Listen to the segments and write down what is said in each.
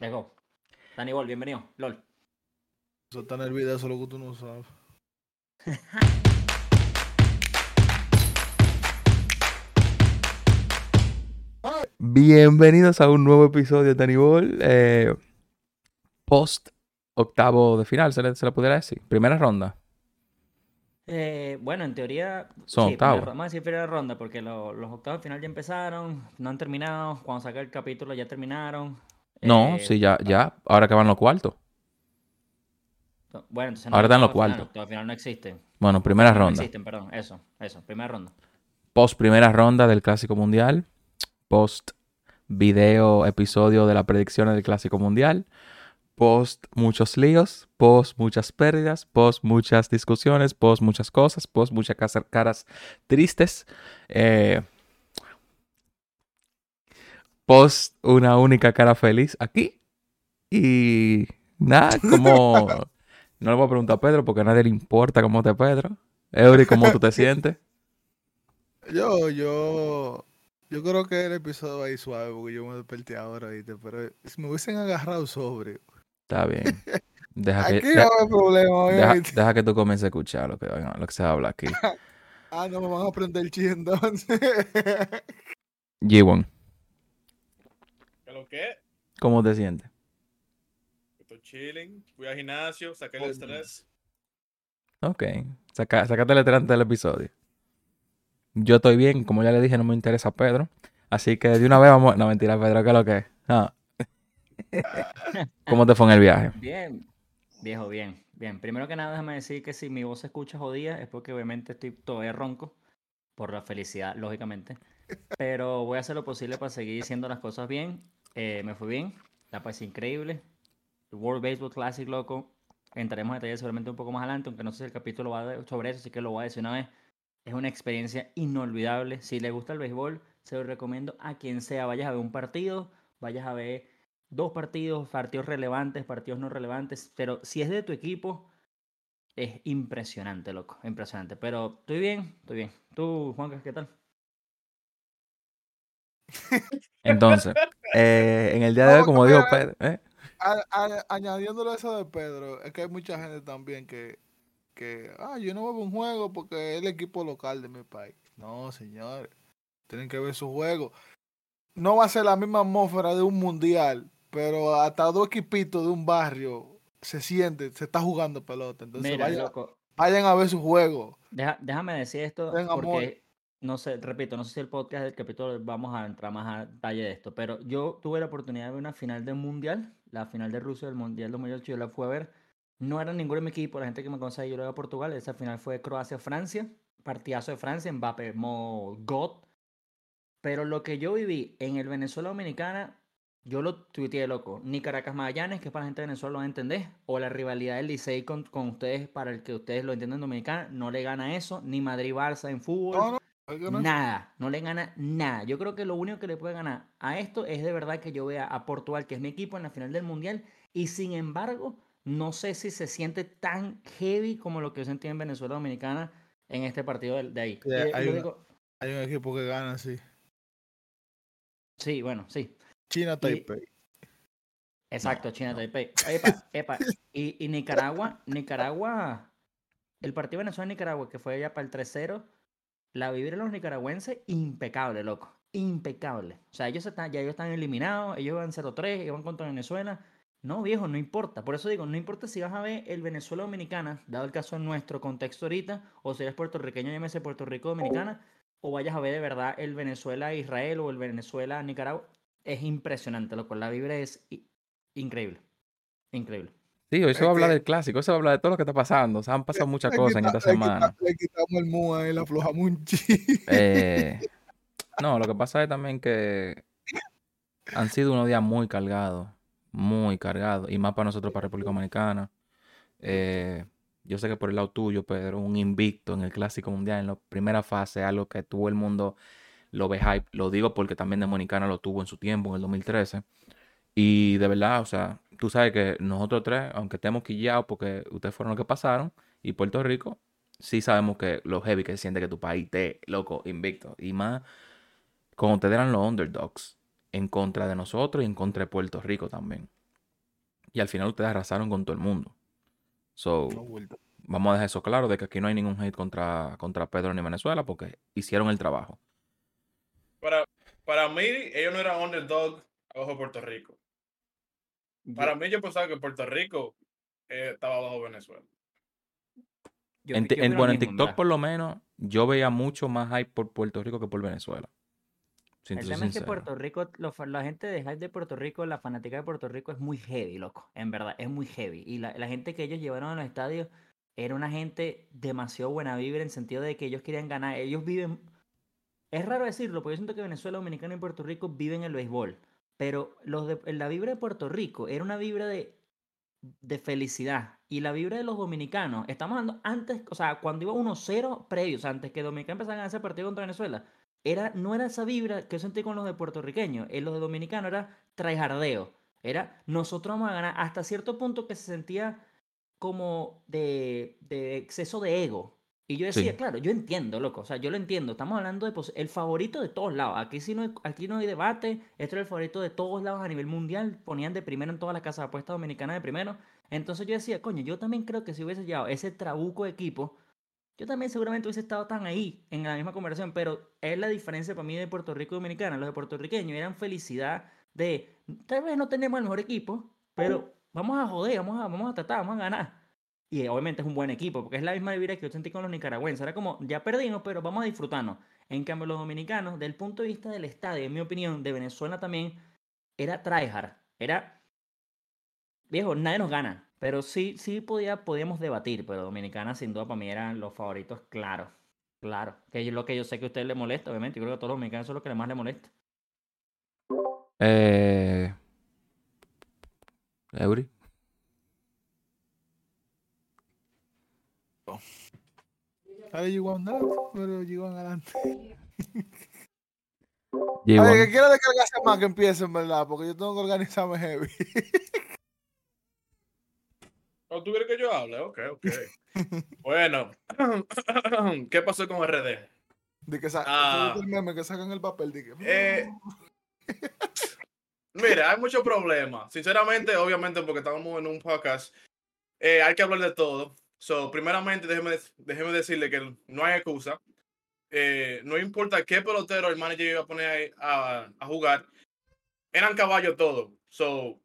Let's go. Dani Ball, bienvenido. LOL. Eso está en el video, eso es lo que tú no sabes. Bienvenidos a un nuevo episodio de Danny Ball. eh, post octavo de final, se le, se le pudiera decir. Primera ronda. Eh, bueno, en teoría. Son sí, octavos. Vamos a decir primera ronda porque lo- los octavos de final ya empezaron, no han terminado. Cuando saca el capítulo ya terminaron. No, Eh, sí, ya, ya. Ahora que van los cuartos. no, Bueno, entonces Ahora están los cuartos. de final no existen. Bueno, primera No ronda. existen, perdón. Eso, eso, primera ronda. Post primera ronda del Clásico Mundial. Post video episodio de las predicciones del Clásico Mundial. Post muchos líos. Post muchas pérdidas. Post muchas discusiones. Post muchas cosas. Post muchas caras tristes. eh, post una única cara feliz aquí. Y nada, como... No le voy a preguntar a Pedro porque a nadie le importa cómo te Pedro. Eury, ¿cómo tú te sientes? Yo, yo, yo creo que el episodio va a ir suave porque yo me desperté ahora, ¿viste? Pero si me hubiesen agarrado sobre, Está bien. Deja que, aquí de- no hay problema, deja, ¿viste? deja que tú comiences a escuchar lo que, lo que se habla aquí. Ah, no me van a prender el chi entonces. G1, ¿Qué? ¿cómo te sientes? Estoy chilling, fui al gimnasio, saqué el estrés. Ok. Saca, sácate el antes del episodio. Yo estoy bien, como ya le dije, no me interesa Pedro. Así que de una vez vamos. No, mentira, Pedro, ¿qué es lo que es? ¿Cómo te fue en el viaje? Bien, viejo, bien, bien. Primero que nada, déjame decir que si mi voz se escucha jodida es porque obviamente estoy todavía ronco, por la felicidad, lógicamente. Pero voy a hacer lo posible para seguir diciendo las cosas bien. Eh, me fue bien, la pasé increíble. World Baseball Classic, loco. Entraremos en detalles seguramente un poco más adelante, aunque no sé si el capítulo va sobre eso, así que lo voy a decir una vez. Es una experiencia inolvidable. Si le gusta el béisbol, se lo recomiendo a quien sea. Vayas a ver un partido, vayas a ver dos partidos, partidos relevantes, partidos no relevantes, pero si es de tu equipo, es impresionante, loco, impresionante. Pero estoy bien, estoy bien. Tú, Juan, ¿qué tal? Entonces, eh, en el día de hoy, como dijo Pedro, ¿eh? A- a- añadiéndole eso de Pedro, es que hay mucha gente también que, que, ah, yo no veo un juego porque es el equipo local de mi país. No, señores, tienen que ver su juego. No va a ser la misma atmósfera de un mundial, pero hasta dos equipitos de un barrio se siente, se está jugando pelota. Entonces Mira, vayan, loco, vayan a ver su juego. deja- déjame decir esto Ten amor. No sé, repito, no sé si el podcast del capítulo vamos a entrar más a detalle de esto, pero yo tuve la oportunidad de ver una final del Mundial, la final de Rusia del Mundial 2008, yo la fui a ver. No era ninguno de mi equipo, la gente que me conoce, yo lo iba a Portugal, esa final fue Croacia-Francia, partidazo de Francia, Mbappé, God. Pero lo que yo viví en el Venezuela Dominicana, yo lo tuiteé loco. Ni Caracas Magallanes, que es para la gente de Venezuela lo va a entender, o la rivalidad del Licey con, con ustedes, para el que ustedes lo entiendan en Dominicana, no le gana eso, ni Madrid-Barça en fútbol. Nada, no le gana nada. Yo creo que lo único que le puede ganar a esto es de verdad que yo vea a Portugal, que es mi equipo en la final del Mundial, y sin embargo, no sé si se siente tan heavy como lo que yo sentí en Venezuela Dominicana en este partido de, de ahí. Sí, hay lo una- digo- hay un equipo que gana así. sí, bueno, sí. China Taipei. Exacto, China Taipei. Epa, epa. Y, y Nicaragua, Nicaragua, el partido Venezuela-Nicaragua, que fue ya para el 3-0, la vivieron los nicaragüenses impecable, loco. Impecable. O sea, ellos están, ya ellos están eliminados, ellos van 0-3, ellos van contra Venezuela. No, viejo, no importa. Por eso digo, no importa si vas a ver el Venezuela Dominicana, dado el caso en nuestro contexto ahorita, o si eres puertorriqueño, llámese Puerto Rico Dominicana, o vayas a ver de verdad el Venezuela Israel o el Venezuela Nicaragua. Es impresionante, loco. La vibra es increíble. Increíble. Sí, hoy se va a hablar del clásico, hoy se va a hablar de todo lo que está pasando. O sea, han pasado muchas cosas en esta semana. Le quitamos el mu ahí, le aflojamos un. Eh, no, lo que pasa es también que han sido unos días muy cargados, muy cargados, y más para nosotros, para República Dominicana. Eh, yo sé que por el lado tuyo, Pedro, un invicto en el Clásico Mundial en la primera fase, algo que todo el mundo lo ve hype. Lo digo porque también Dominicana lo tuvo en su tiempo, en el 2013. Y de verdad, o sea, tú sabes que nosotros tres, aunque estemos quillados porque ustedes fueron los que pasaron, y Puerto Rico, sí sabemos que lo heavy que se siente que tu país esté, loco, invicto. Y más, como ustedes eran los underdogs, en contra de nosotros y en contra de Puerto Rico también. Y al final ustedes arrasaron con todo el mundo. So, vamos a dejar eso claro de que aquí no hay ningún hate contra, contra Pedro ni Venezuela porque hicieron el trabajo. Para, para mí, ellos no eran underdog abajo de Puerto Rico. Para mí, yo pensaba que Puerto Rico eh, estaba abajo de Venezuela. Yo- En, yo bueno, en TikTok verdad. por lo menos yo veía mucho más hype por Puerto Rico que por Venezuela. El tema es que. Puerto Rico, lo la gente de hype de Puerto Rico, la fanática de Puerto Rico es muy heavy, loco. En verdad, es muy heavy. Y la, la gente que ellos llevaron a los estadios era una gente demasiado buena vibra en sentido de que ellos querían ganar. Ellos viven. Es raro decirlo, porque yo siento que Venezuela, Dominicana y Puerto Rico viven el béisbol. Pero los de, la vibra de Puerto Rico era una vibra de, de felicidad. Y la vibra de los dominicanos, estamos hablando antes, o sea, cuando iba 1-0 previos, antes que Dominicana empezara a ganar ese partido contra Venezuela, era, no era esa vibra que yo sentí con los de puertorriqueños. En los de dominicanos era traijardeo. Era nosotros vamos a ganar hasta cierto punto que se sentía como de, de exceso de ego. Y yo decía, Sí. claro, yo entiendo, loco. O sea, yo lo entiendo. Estamos hablando de el favorito de todos lados. Aquí sí no hay, aquí no hay debate. Esto era el favorito de todos lados a nivel mundial. Ponían de primero en todas las casas de apuestas dominicanas de primero. Entonces yo decía, coño, yo también creo que si hubiese llevado ese trabuco de equipo, yo también seguramente hubiese estado tan ahí en la misma conversación, pero es la diferencia para mí de Puerto Rico y Dominicana. Los de puertorriqueños eran felicidad de, tal vez no tenemos el mejor equipo, pero vamos a joder, vamos a, vamos a tratar, vamos a ganar. Y obviamente es un buen equipo, porque es la misma vibra que yo sentí con los nicaragüenses. Era como, ya perdimos, pero vamos a disfrutarnos. En cambio, los dominicanos, del punto de vista del estadio, en mi opinión, de Venezuela también, era tryhard. Era, viejo, nadie nos gana. Pero sí, sí podía, podíamos debatir, pero Dominicana sin duda para mí eran los favoritos, claro. Claro. Que es lo que yo sé que a usted le molesta, obviamente. Yo creo que a todos los dominicanos eso es lo que más le molesta. Eh, Eury. Dale, G1, dale, pero G1 adelante. G1. Ay, que quiero descargarse más que empiece, en verdad, porque yo tengo que organizarme heavy. ¿O tú quieres que yo hable? Ok, ok. bueno, ¿qué pasó con RD? De que sa- Ah. el meme que sacan el papel, de que... Eh, Mira, hay muchos problemas. Sinceramente, obviamente, porque estamos en un podcast, eh, hay que hablar de todo. So, primeramente, déjeme, déjeme decirle que no hay excusa. Eh, no importa qué pelotero el manager iba a poner ahí a, a jugar, eran caballos todos. So,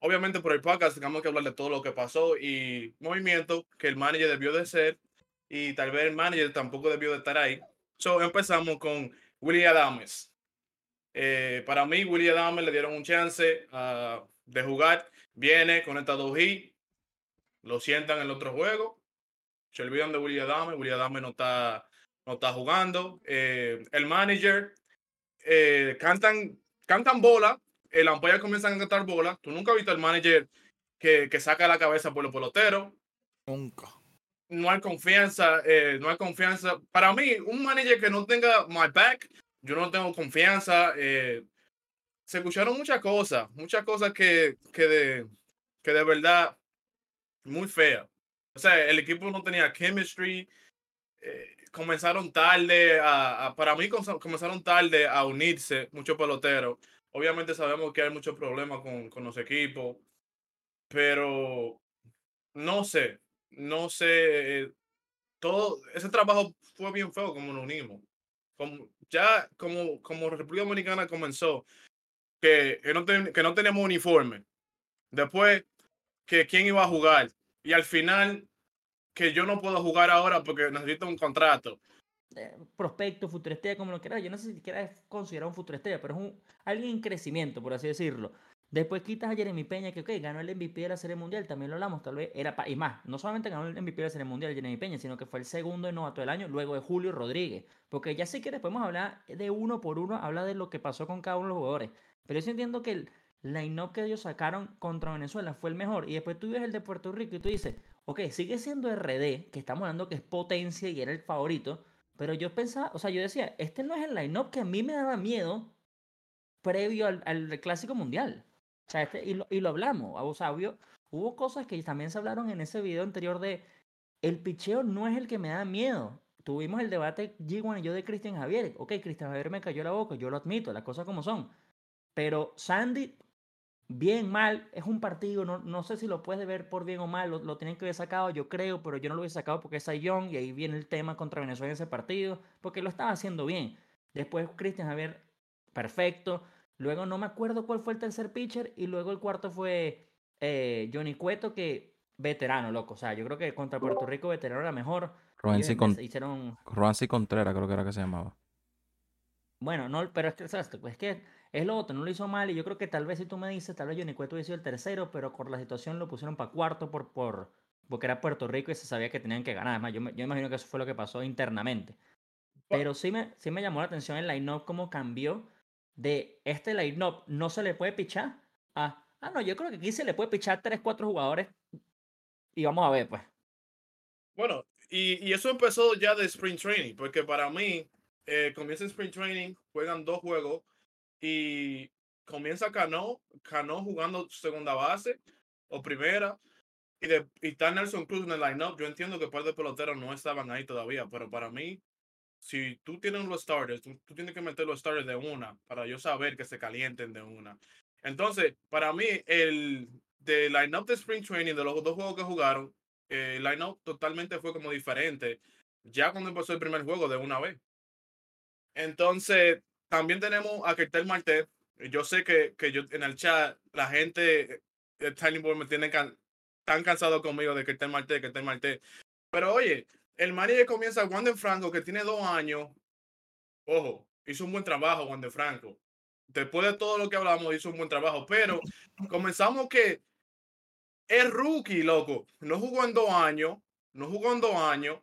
obviamente, por el podcast, tenemos que hablar de todo lo que pasó y movimiento que el manager debió de ser y tal vez el manager tampoco debió de estar ahí. So, empezamos con Willie Adames. Eh, para mí, Willie Adames le dieron un chance ah, de jugar. Viene con esta dos hits. Lo sientan en el otro juego. Se olvidan de Willie Adames. Willie Adames no está, no está jugando. Eh, el manager eh, cantan, cantan bola. El umpire comienza a cantar bola. Tú nunca has visto al manager que, que saca la cabeza por los peloteros Nunca. no hay confianza, eh, no hay confianza. Para mí, un manager que no tenga my back, yo no tengo confianza. eh, se escucharon muchas cosas, muchas cosas que, que, de, que de verdad muy feas. O sea, el equipo no tenía chemistry. eh, comenzaron tarde a, para mí com- comenzaron tarde a unirse muchos peloteros. Obviamente sabemos que hay muchos problemas con, con los equipos, pero no sé, no sé, eh, todo ese trabajo fue bien feo como nos unimos. Como, ya como, como República Dominicana comenzó, que, que, no ten- que no teníamos uniforme. Después, que quién iba a jugar. Y al final, que yo no puedo jugar ahora porque necesito un contrato. prospecto, futuro estrella, como lo quieras. Yo no sé si siquiera es considerado un futuro estrella, pero es un, alguien en crecimiento, por así decirlo. Después quitas a Jeremy Peña, que ok, ganó el MVP de la Serie Mundial, también lo hablamos, tal vez era pa- y más, no solamente ganó el MVP de la Serie Mundial Jeremy Peña, sino que fue el segundo en novato del año, luego de Julio Rodríguez. Porque ya sé que después podemos hablar de uno por uno, habla de lo que pasó con cada uno de los jugadores. Pero yo sí entiendo que el line-up que ellos sacaron contra Venezuela fue el mejor. Y después tú ves el de Puerto Rico y tú dices, ok, sigue siendo RD, que estamos hablando que es potencia y era el favorito. Pero yo pensaba, o sea, yo decía, este no es el line-up que a mí me daba miedo previo al, al Clásico Mundial. O sea, este, y, lo, y lo hablamos. O sea, hubo, hubo cosas que también se hablaron en ese video anterior de el picheo no es el que me da miedo. Tuvimos el debate G1 y yo de Cristian Javier. Ok, Cristian Javier me cayó la boca, yo lo admito, las cosas como son. Pero Sandy bien, mal, es un partido, no, no sé si lo puedes ver por bien o mal, lo, lo tienen que haber sacado, yo creo, pero yo no lo hubiese sacado porque es Young y ahí viene el tema contra Venezuela en ese partido, porque lo estaba haciendo bien. Después Cristian Javier, perfecto. Luego no me acuerdo cuál fue el tercer pitcher y luego el cuarto fue eh, Johnny Cueto, que veterano, loco. O sea, yo creo que contra Puerto Rico veterano era mejor. Ellos Con- hicieron Contreras creo que era que se llamaba. Bueno, no, pero es que. Pues es que es lo otro, no lo hizo mal y yo creo que tal vez si tú me dices, tal vez Johnny Cueto hubiese sido el tercero, pero por la situación lo pusieron para cuarto por, por, porque era Puerto Rico y se sabía que tenían que ganar. Además, yo, yo imagino que eso fue lo que pasó internamente. Pero sí me, sí me llamó la atención el line-up, cómo cambió de este line-up no se le puede pichar a, ah, no, yo creo que aquí se le puede pichar 3, 4 jugadores y vamos a ver, pues. Bueno, y, y eso empezó ya de Spring Training, porque para mí, eh, comienza Spring Training, juegan dos juegos y comienza Cano, Cano jugando segunda base o primera, y, de, y está Nelson Cruz en el lineup. Yo entiendo que par de peloteros no estaban ahí todavía, pero para mí, si tú tienes los starters, tú, tú tienes que meter los starters de una para yo saber que se calienten de una. Entonces, para mí, el de lineup de Spring Training, de los dos juegos que jugaron, eh, el lineup totalmente fue como diferente ya cuando empezó el primer juego de una vez. Entonces, también tenemos a Kertel Marte. Yo sé que, que yo en el chat, la gente, el Tiny Boy me tiene tan cansado conmigo de Kertel Marte, Kertel Marte. Pero oye, el manager comienza Wander Franco, que tiene dos años. Ojo, hizo un buen trabajo Wander Franco. Después de todo lo que hablamos, hizo un buen trabajo. Pero comenzamos que es rookie, loco. No jugó en dos años. No jugó en dos años.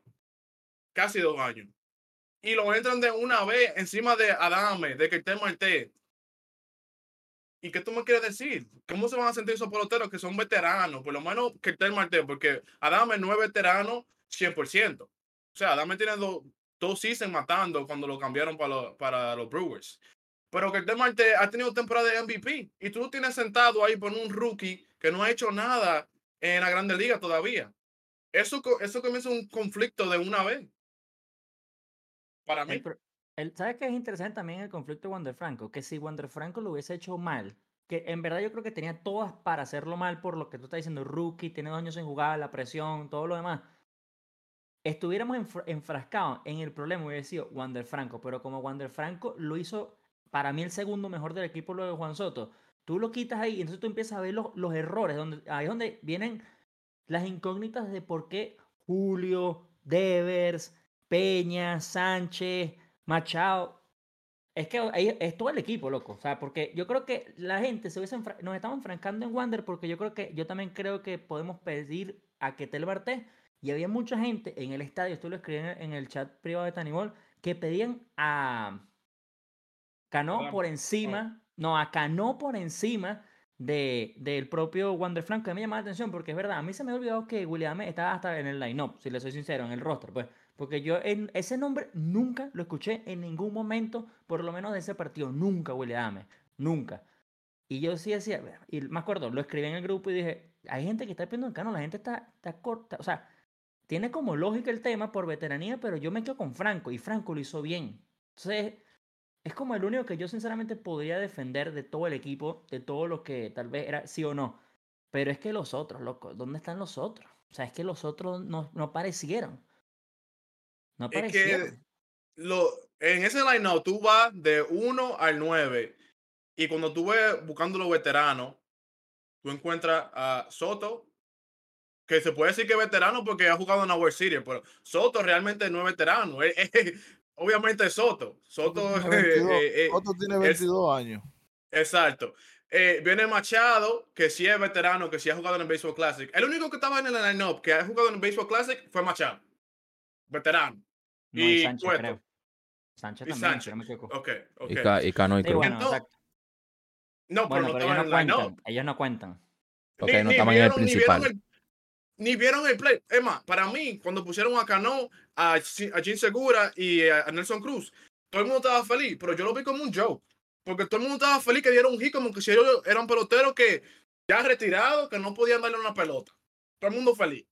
Casi dos años. Y lo entran de una vez encima de Adame, de que esté. ¿Y qué tú me quieres decir? ¿Cómo se van a sentir esos peloteros que son veteranos? Por lo menos que esté porque Adame no es veterano 100%. O sea, Adame tiene dos, dos seasons matando cuando lo cambiaron para, los- para los Brewers. Pero que Marte ha tenido temporada de MVP y tú lo tienes sentado ahí por un rookie que no ha hecho nada en la Grande Liga todavía. Eso, eso comienza un conflicto de una vez. Para mí. El ¿Sabes qué es interesante también el conflicto de Wander Franco? Que si Wander Franco lo hubiese hecho mal, que en verdad yo creo que tenía todas para hacerlo mal por lo que tú estás diciendo, rookie, tiene dos años sin jugar, la presión, todo lo demás. Estuviéramos enfra- enfrascados en el problema, hubiese sido Wander Franco, pero como Wander Franco lo hizo para mí el segundo mejor del equipo luego de Juan Soto, tú lo quitas ahí y entonces tú empiezas a ver los, los errores, donde, ahí es donde vienen las incógnitas de por qué Julio, Devers, Peña, Sánchez, Machado. Es que es todo el equipo, loco. O sea, porque yo creo que la gente se hubiese nos estamos enfrancando en Wander porque yo creo que yo también creo que podemos pedir a Ketel Barté y había mucha gente en el estadio, esto lo escribí en el- chat privado de Tanibol, que pedían a Cano por encima, no, a Cano por encima de, del propio Wander Franco. que me llama la atención porque es verdad, a mí se me ha olvidado que William estaba hasta en el line-up, si le soy sincero, en el roster, pues. Porque yo en ese nombre nunca lo escuché en ningún momento, por lo menos de ese partido. Nunca, William, nunca. Y yo sí decía, y me acuerdo, lo escribí en el grupo y dije, hay gente que está pidiendo en Cano, la gente está, está corta, o sea, tiene como lógica el tema por veteranía, pero yo me quedo con Franco y Franco lo hizo bien. Entonces, es como el único que yo sinceramente podría defender de todo el equipo, de todo lo que tal vez era sí o no. Pero es que los otros, loco, ¿dónde están los otros? O sea, es que los otros no, no aparecieron. No Es que lo, en ese line tú vas de 1 al 9 y cuando tú ves buscando los veteranos, tú encuentras a Soto, que se puede decir que es veterano porque ha jugado en la World Series, pero Soto realmente no es veterano. obviamente es Soto. Soto, tiene 22, eh, eh, Otto tiene es- 22 años. Exacto. Eh, viene Machado, que sí es veterano, que sí ha jugado en el Baseball Classic. El único que estaba en el line-up que ha jugado en el Baseball Classic fue Machado. Veterano. No, y y Sánchez, Cueto. creo. Sánchez Y también, Sánchez. si no me equivoco. Y, Ca- y Cano y Sí, Cruz. bueno, Entonces, exacto. No, pero Bueno, no pero ellos en no cuentan. Ellos no cuentan. Ok, no estaban en el principal. Ni vieron el, ni vieron el play. Es más, para mí, cuando pusieron a Cano, a, Jim Segura y a, a Nelson Cruz, todo el mundo estaba feliz, pero yo lo vi como un joke. Porque todo el mundo estaba feliz que dieron un hit como que si ellos eran peloteros que ya retirados, que no podían darle una pelota. Todo el mundo feliz.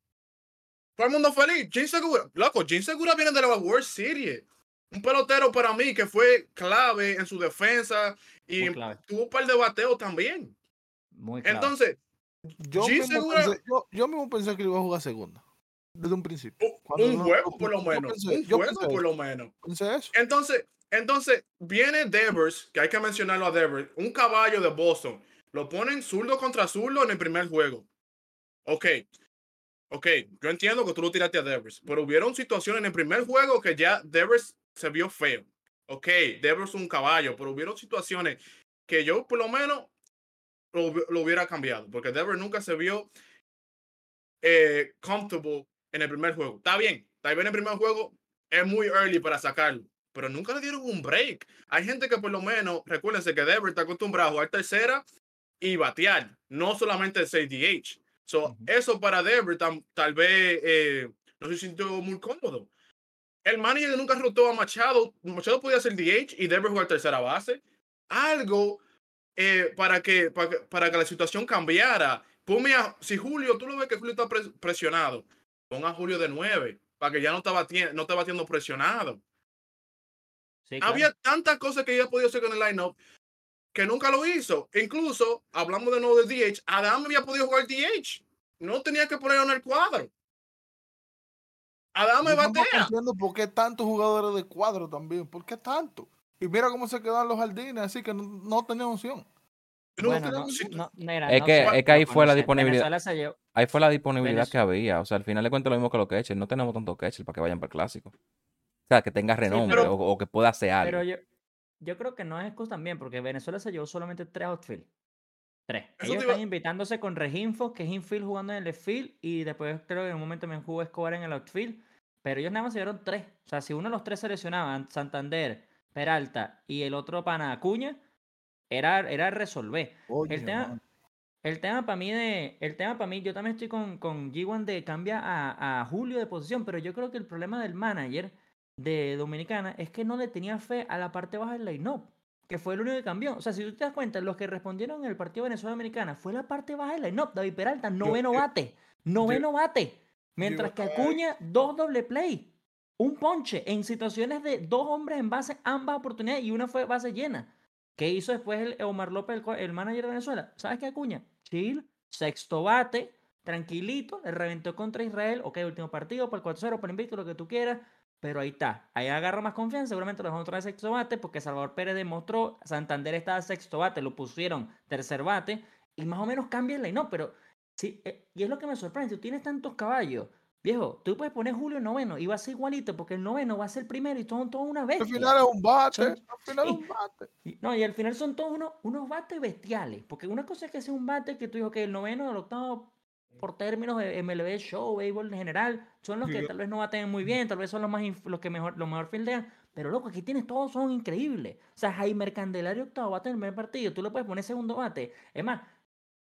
Todo el mundo feliz. Jim Segura, loco, Jim Segura viene de la World Series. Un pelotero para mí que fue clave en su defensa y tuvo un par de bateos también. Muy clave. Entonces, Yo mismo, segura- pensé, yo, yo mismo pensé que iba a jugar segunda. Desde un principio. Cuando un juego por lo menos. pensé- un juego por lo menos. Pensé eso. Entonces, entonces viene Devers, que hay que mencionarlo a Devers, un caballo de Boston. Lo ponen zurdo contra zurdo en el primer juego. Ok. Ok, yo entiendo que tú lo tiraste a Devers, pero hubieron situaciones en el primer juego que ya Devers se vio feo. Ok, Devers es un caballo, pero hubieron situaciones que yo por lo menos lo, lo hubiera cambiado, porque Devers nunca se vio eh, comfortable en el primer juego. Está bien, tal vez en el primer juego es muy early para sacarlo, pero nunca le dieron un break. Hay gente que por lo menos, recuérdense que Devers está acostumbrado a jugar tercera y batear, no solamente el 6 So. Eso para tam- tal vez eh, no se sintió muy cómodo. El manager nunca rotó a Machado. Machado podía ser DH y Devers jugar tercera base. Algo eh, para, que, para, que, para que la situación cambiara. Ponme a, si Julio, tú lo ves que Julio está pres- presionado, pon a Julio de 9 para que ya no estaba no esté batiendo presionado. Sí, claro. Había tantas cosas que ella podía hacer con el lineup que nunca lo hizo. Incluso, hablamos de nuevo de DH, Adam había podido jugar DH. No tenía que ponerlo en el cuadro. Adam tampoco batea. entiendo por qué tantos jugadores de cuadro también. ¿Por qué tanto? Y mira cómo se quedan los jardines, así que no, no tenían opción. No, Bueno, tenía no, opción. no, mira, Es no que- es que ahí fue no la disponibilidad. Ahí fue la disponibilidad que había. O sea, al final de cuentas lo mismo que los catchers. No tenemos tantos catchers para que vayan para el clásico. O sea, que tenga renombre pero- o, o que pueda hacer algo. Pero yo, yo creo que no es excusa también, porque Venezuela se llevó solamente tres outfield. Tres. Eso Ellos están invitándose con Reginfo, que es infield jugando en el field, y después creo que en un momento me jugó Escobar en el outfield. Pero ellos nada más se llevaron tres. O sea, si uno de los tres se lesionaba, Santander, Peralta y el otro pana Acuña, era, era resolver. Oye, El tema, el tema para mí de, el tema para mí, yo también estoy con, con G1 de cambia a, a Julio de posición, pero yo creo que el problema del manager de Dominicana es que no le tenía fe a la parte baja del line-up, que fue el único que cambió. O sea, si tú te das cuenta, los que respondieron en el partido Venezuela-Dominicana fue la parte baja del line-up. David Peralta, noveno yo- bate, noveno bate. Mientras yo- que Acuña, dos doble play. Un ponche en situaciones de dos hombres en base, ambas oportunidades, y una fue base llena. ¿Qué hizo después el Omar López, el, manager de Venezuela? ¿Sabes qué, Acuña? Chill, sexto bate, tranquilito, le reventó contra Israel. Ok, último partido, por el 4-0, por invicto, lo que tú quieras. Pero ahí está. Ahí agarra más confianza. Seguramente lo dejó otra vez sexto bate porque Salvador Pérez demostró. Santander estaba sexto bate, lo pusieron tercer bate. Y más o menos cambia el line Pero sí, eh, y es lo que me sorprende. Si tú tienes tantos caballos, viejo, tú puedes poner Julio noveno y va a ser igualito porque el noveno va a ser el primero y todo, todo una vez. Al final es un bate. Son- Al final es un bate. Y- No, y al final son todos unos, unos bates bestiales. Porque una cosa es que sea un bate que tú dices que el noveno, el octavo, por términos de MLB show, béisbol en general, son los que tal vez no baten muy bien, tal vez son los más los que mejor, los mejor fildean. Pero loco, aquí tienes todos, son increíbles. O sea, Jaime Candelario octavo bate en el primer partido, tú le puedes poner segundo bate. Es más,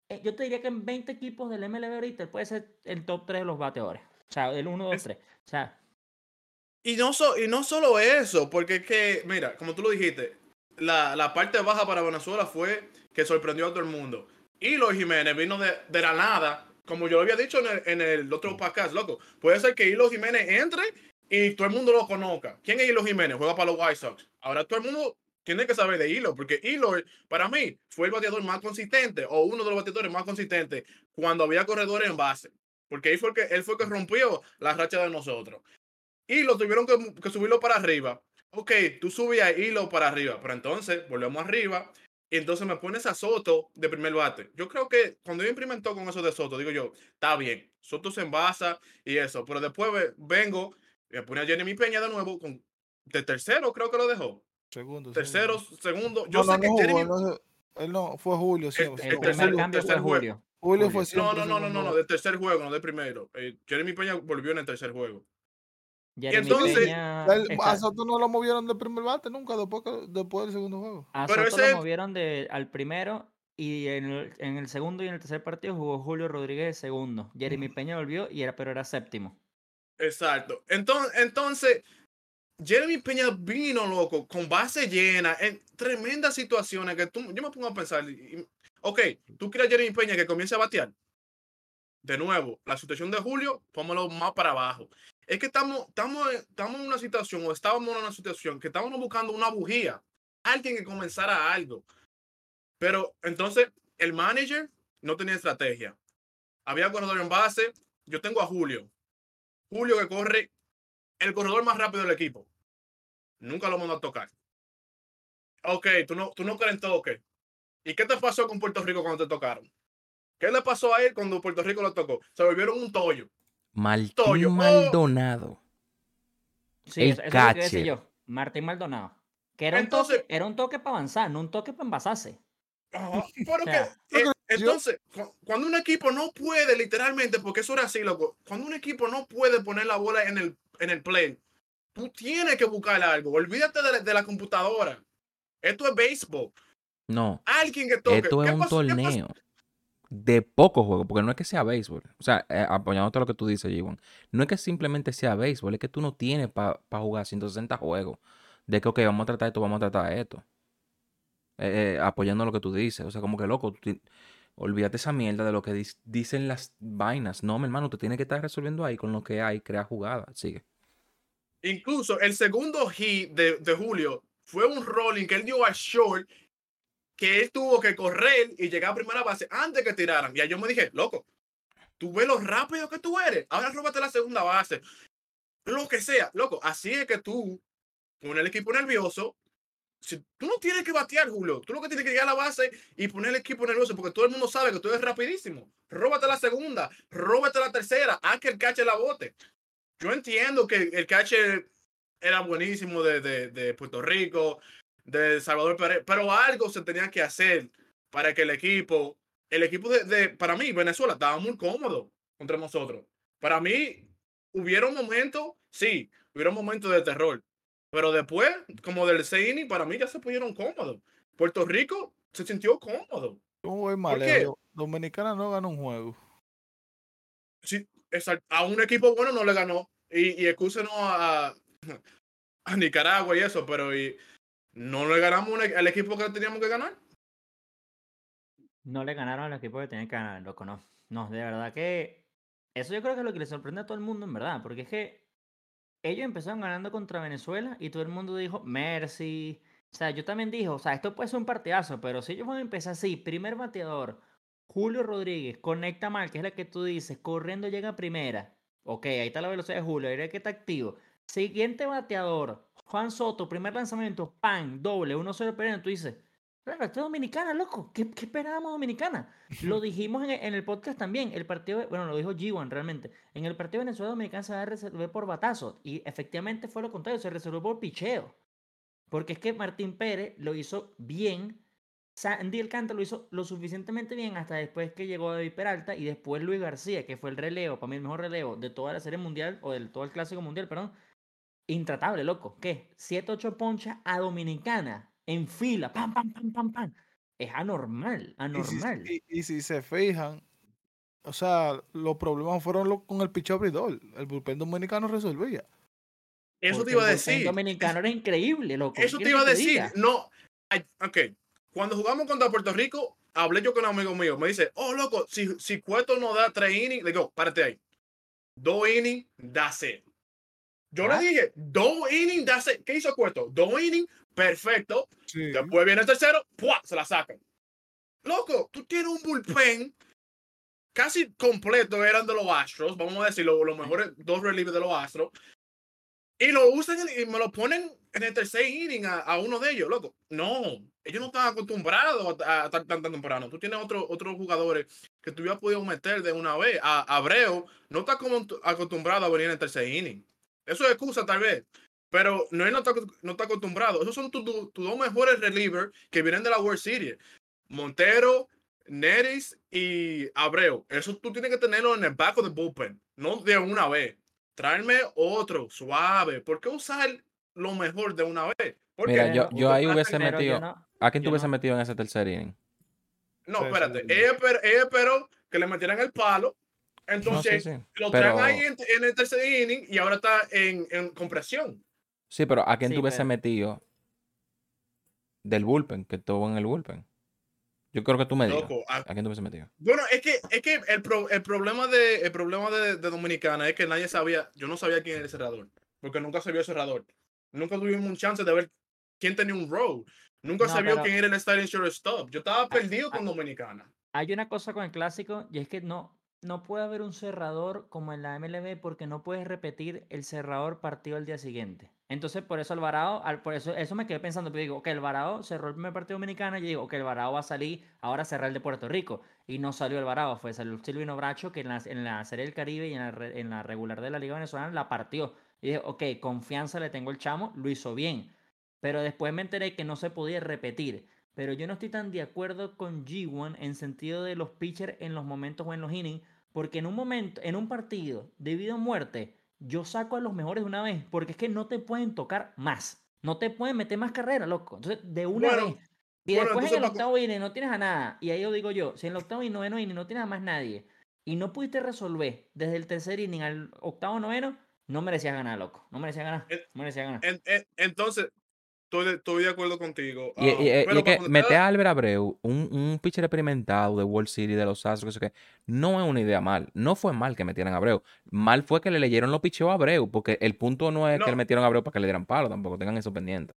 eh, yo te diría que en 20 equipos del MLB ahorita puede ser el top 3 de los bateadores. O sea, el 1, 2, Es- 3. O sea, Y no, so- y no solo eso, porque es que, mira, como tú lo dijiste, la, la parte baja para Venezuela fue que sorprendió a todo el mundo. Y los Jiménez vino de, de la nada, como yo lo había dicho en el, en el otro podcast, loco. Puede ser que Hilo Jiménez entre y todo el mundo lo conozca. ¿Quién es Hilo Jiménez? Juega para los White Sox. Ahora todo el mundo tiene que saber de Hilo, porque Hilo, para mí, fue el bateador más consistente, o uno de los bateadores más consistentes, cuando había corredores en base. Porque ahí fue el que, él fue el que rompió la racha de nosotros y lo tuvieron que, que subirlo para arriba. Ok, tú subías hilo para arriba, pero entonces volvemos arriba entonces me pones a Soto de primer bate. Yo creo que cuando yo implementó con eso de Soto, digo yo, está bien, Soto se envasa y eso, pero después ve- vengo y me pone a Jeremy Peña de nuevo con de tercero, creo que lo dejó. Segundo. Tercero, segundo. segundo. Yo No, sé no, que no Jeremy. jugó, no, él no, fue Julio. siempre, el el fue tercer- primer Julio. cambio fue tercer juego. Julio. Julio Julio. fue No, siempre no, no, no, no, no, del tercer juego, no del primero. Eh, Jeremy Peña volvió en el tercer juego. Jeremy entonces, Peña está- a Soto no lo movieron del primer bate nunca, después, que- después del segundo juego. A Pero Soto ese- lo movieron de, al primero y en el, en el segundo y en el tercer partido jugó Julio Rodríguez de segundo. Jeremy Peña volvió, y era, pero era séptimo. Exacto. Entonces, entonces, Jeremy Peña vino, loco, con base llena, en tremendas situaciones que tú, yo me pongo a pensar, ok, tú quieres a Jeremy Peña que comience a batear. De nuevo, la situación de Julio, póngalo más para abajo. Es que estamos, estamos, estamos en una situación, o estábamos en una situación, que estábamos buscando una bujía, alguien que comenzara algo. Pero entonces, el manager no tenía estrategia. Había corredor en base. Yo tengo a Julio. Julio que corre el corredor más rápido del equipo. Nunca lo mandó a tocar. Ok, tú no, tú no crees en toque. ¿Y qué te pasó con Puerto Rico cuando te tocaron? ¿Qué le pasó a él cuando Puerto Rico lo tocó? Se volvieron un tollo. Martín Toyo. Oh. Maldonado. Sí, El eso, eso es lo que yo. Martín Maldonado. Que era un Entonces- toque, era un toque para avanzar, no un toque para envasarse. Ajá, Pero O que, sea, eh, entonces, cu- cuando un equipo no puede, literalmente, porque eso era así, loco, cuando un equipo no puede poner la bola en el, en el play, tú tienes que buscar algo. Olvídate de la, de la computadora. Esto es béisbol. No, Alguien que toque. esto es ¿Qué un pasó? ¿Qué pasó? De pocos juegos, porque no es que sea béisbol. O sea, eh, apoyándote a lo que tú dices, G1. No es que simplemente sea béisbol, es que tú no tienes para jugar 160 juegos. De que, ok, vamos a tratar esto, vamos a tratar esto. Eh, eh, apoyando lo que tú dices. O sea, como que loco, olvídate esa mierda de lo que dicen las vainas. No, mi hermano, tú tienes que estar resolviendo ahí con lo que hay, crea jugada. Sigue. Incluso el segundo hit de, de Julio fue un rolling que él dio al short que él tuvo que correr y llegar a primera base antes que tiraran. Y ahí yo me dije, loco, tú ves lo rápido que tú eres. Ahora róbate la segunda base. Lo que sea, loco. Así es que tú, con el equipo nervioso, si, tú no tienes que batear, Julio. Tú lo que tienes que llegar a la base y poner el equipo nervioso porque todo el mundo sabe que tú eres rapidísimo. Róbate la segunda, róbate la tercera, haz que el catcher la bote. Yo entiendo que el catcher era buenísimo de, de, de Puerto Rico, de Salvador Pérez, pero algo se tenía que hacer para que el equipo, el equipo de, de- para mí, Venezuela estaba muy cómodo contra nosotros. Para mí, hubieron momentos, sí, hubieron momentos de terror, pero después, como del 6 inning, para mí ya se pusieron cómodos. Puerto Rico se sintió cómodo. ¿Cómo voy mal? lejos? Dominicana no gana un juego. Sí, exact- a un equipo bueno no le ganó. Y, y excúsenos a, a Nicaragua y eso, pero y, no le ganamos e- al equipo que teníamos que ganar. No le ganaron al equipo que tenían que ganar, loco, no. No, de verdad que. Eso yo creo que es lo que le sorprende a todo el mundo, en verdad. Porque es que ellos empezaron ganando contra Venezuela y todo el mundo dijo, Mercy. O sea, yo también dije, o sea, esto puede ser un partidazo, pero si ellos van a empezar así, primer bateador, Julio Rodríguez, conecta mal, que es la que tú dices, corriendo llega a primera. Ok, ahí está la velocidad de Julio, ahí que está activo. Siguiente bateador, Juan Soto, primer lanzamiento, pan, doble, 1-0 perdiendo. Tú dices, claro, esto es Dominicana, loco. ¿Qué, qué esperábamos Dominicana? Lo dijimos en, en el podcast también. El partido, bueno, lo dijo G1 realmente. En el partido Venezuela-Dominicana se va a resolver por batazos. Y efectivamente fue lo contrario, se resolvió por picheo. Porque es que Martín Pérez lo hizo bien. Sandy Alcántara lo hizo lo suficientemente bien hasta después que llegó David Peralta y después Luis García, que fue el relevo, para mí el mejor relevo de toda la serie mundial, o de todo el clásico mundial, perdón. Intratable, loco. ¿Qué? 7-8 ponchas a Dominicana en fila. Pam, pam, pam, pam, pam. Es anormal, Y si, anormal. y- y si se fijan, o sea, los problemas fueron los- con el picheo abridor. El bullpen dominicano resolvía. Eso Porque te iba a el bullpen decir. dominicano era increíble, loco. Eso ¿qué te iba a decir. diga? No. ay, Ok. Cuando jugamos contra Puerto Rico, hablé yo con un amigo mío. Me dice, oh, loco, si, si Cueto no da tres innings, le digo, párate ahí. Dos innings, that's it. Yo Ah. le dije, dos innings, it. ¿Qué hizo Cueto? Dos innings, perfecto. Sí. Después viene el tercero, ¡pua! se la sacan. Loco, tú tienes un bullpen casi completo, eran de los Astros, vamos a decir, los, los mejores dos relievers de los Astros. Y lo usan y me lo ponen en el tercer inning a, a uno de ellos, loco. No, ellos no están acostumbrados a, a estar tan, tan temprano. Tú tienes otro- otros jugadores que tú hubieras podido meter de una vez. A Abreu no está como acostumbrado a venir en el tercer inning. Eso es excusa tal vez. Pero no, él no está, no está acostumbrado. Esos son tus tus- tus dos mejores relievers que vienen de la World Series. Montero, Neris y Abreu. Eso tú tienes que tenerlo en el back of the bullpen. No de una vez. Traerme otro, suave. ¿Por qué usar lo mejor de una vez? ¿Por Mira, qué? yo, yo ahí hubiese metido. no- ¿A quién tú hubiese no- metido en ese tercer inning? No, Sí, espérate. sí. Ella, esper- ella esperó que le metieran el palo. No, sí, Entonces, sí. lo Pero, traen ahí en, en el tercer inning y ahora está en, en compresión. sí, pero ¿a quién Sí, tú hubiese pero- metido del bullpen, que estuvo en el bullpen? Yo creo que tú me digas. Loco, a- ¿A quién tú hubiese metido? Bueno, es que, es que el, pro- el problema, de, el problema de, de Dominicana es que nadie sabía, yo no sabía quién era el cerrador, porque nunca se vio el cerrador. Nunca tuvimos un chance de ver quién tenía un row. Nunca No, se vio pero- quién era el starting shortstop. Yo estaba perdido con Dominicana. Hay una cosa con el clásico y es que no, no puede haber un cerrador como en la MLB porque no puedes repetir el cerrador partido al día siguiente. Entonces, por eso Alvarado, al- por eso, eso me quedé pensando, pero digo, que Alvarado cerró el primer partido dominicano y digo, que Alvarado va a salir ahora a cerrar el de Puerto Rico. Y no salió Alvarado, fue salió Silvino Bracho que en la, en la Serie del Caribe y en la, en la regular de la Liga Venezolana la partió. Y dije, ok, confianza le tengo el chamo, lo hizo bien. Pero después me enteré que no se podía repetir. Pero yo no estoy tan de acuerdo con G1 en sentido de los pitchers en los momentos o en los innings, porque en un momento, en un partido de vida o muerte, yo saco a los mejores de una vez, porque es que no te pueden tocar más. No te pueden meter más carrera, loco. Entonces, de una Bueno, vez. Y bueno, después en el octavo inning no tienes a nada. Y ahí yo digo yo, si en el octavo y noveno inning no tienes a más nadie, y no pudiste resolver desde el tercer inning al octavo noveno, no merecías ganar, loco. No merecías ganar. No merecías ganar. En- en- entonces, estoy de, estoy de acuerdo contigo. Y, y- y- y pero es que meter a Albert Abreu, un, un pitcher experimentado de World City, de los Astros, que sé qué, no es una idea mal. No fue mal que metieran a Abreu. Mal fue que le leyeron los picheos a Abreu, porque el punto no es que le metieron a Abreu para que le dieran palo, tampoco tengan eso pendiente.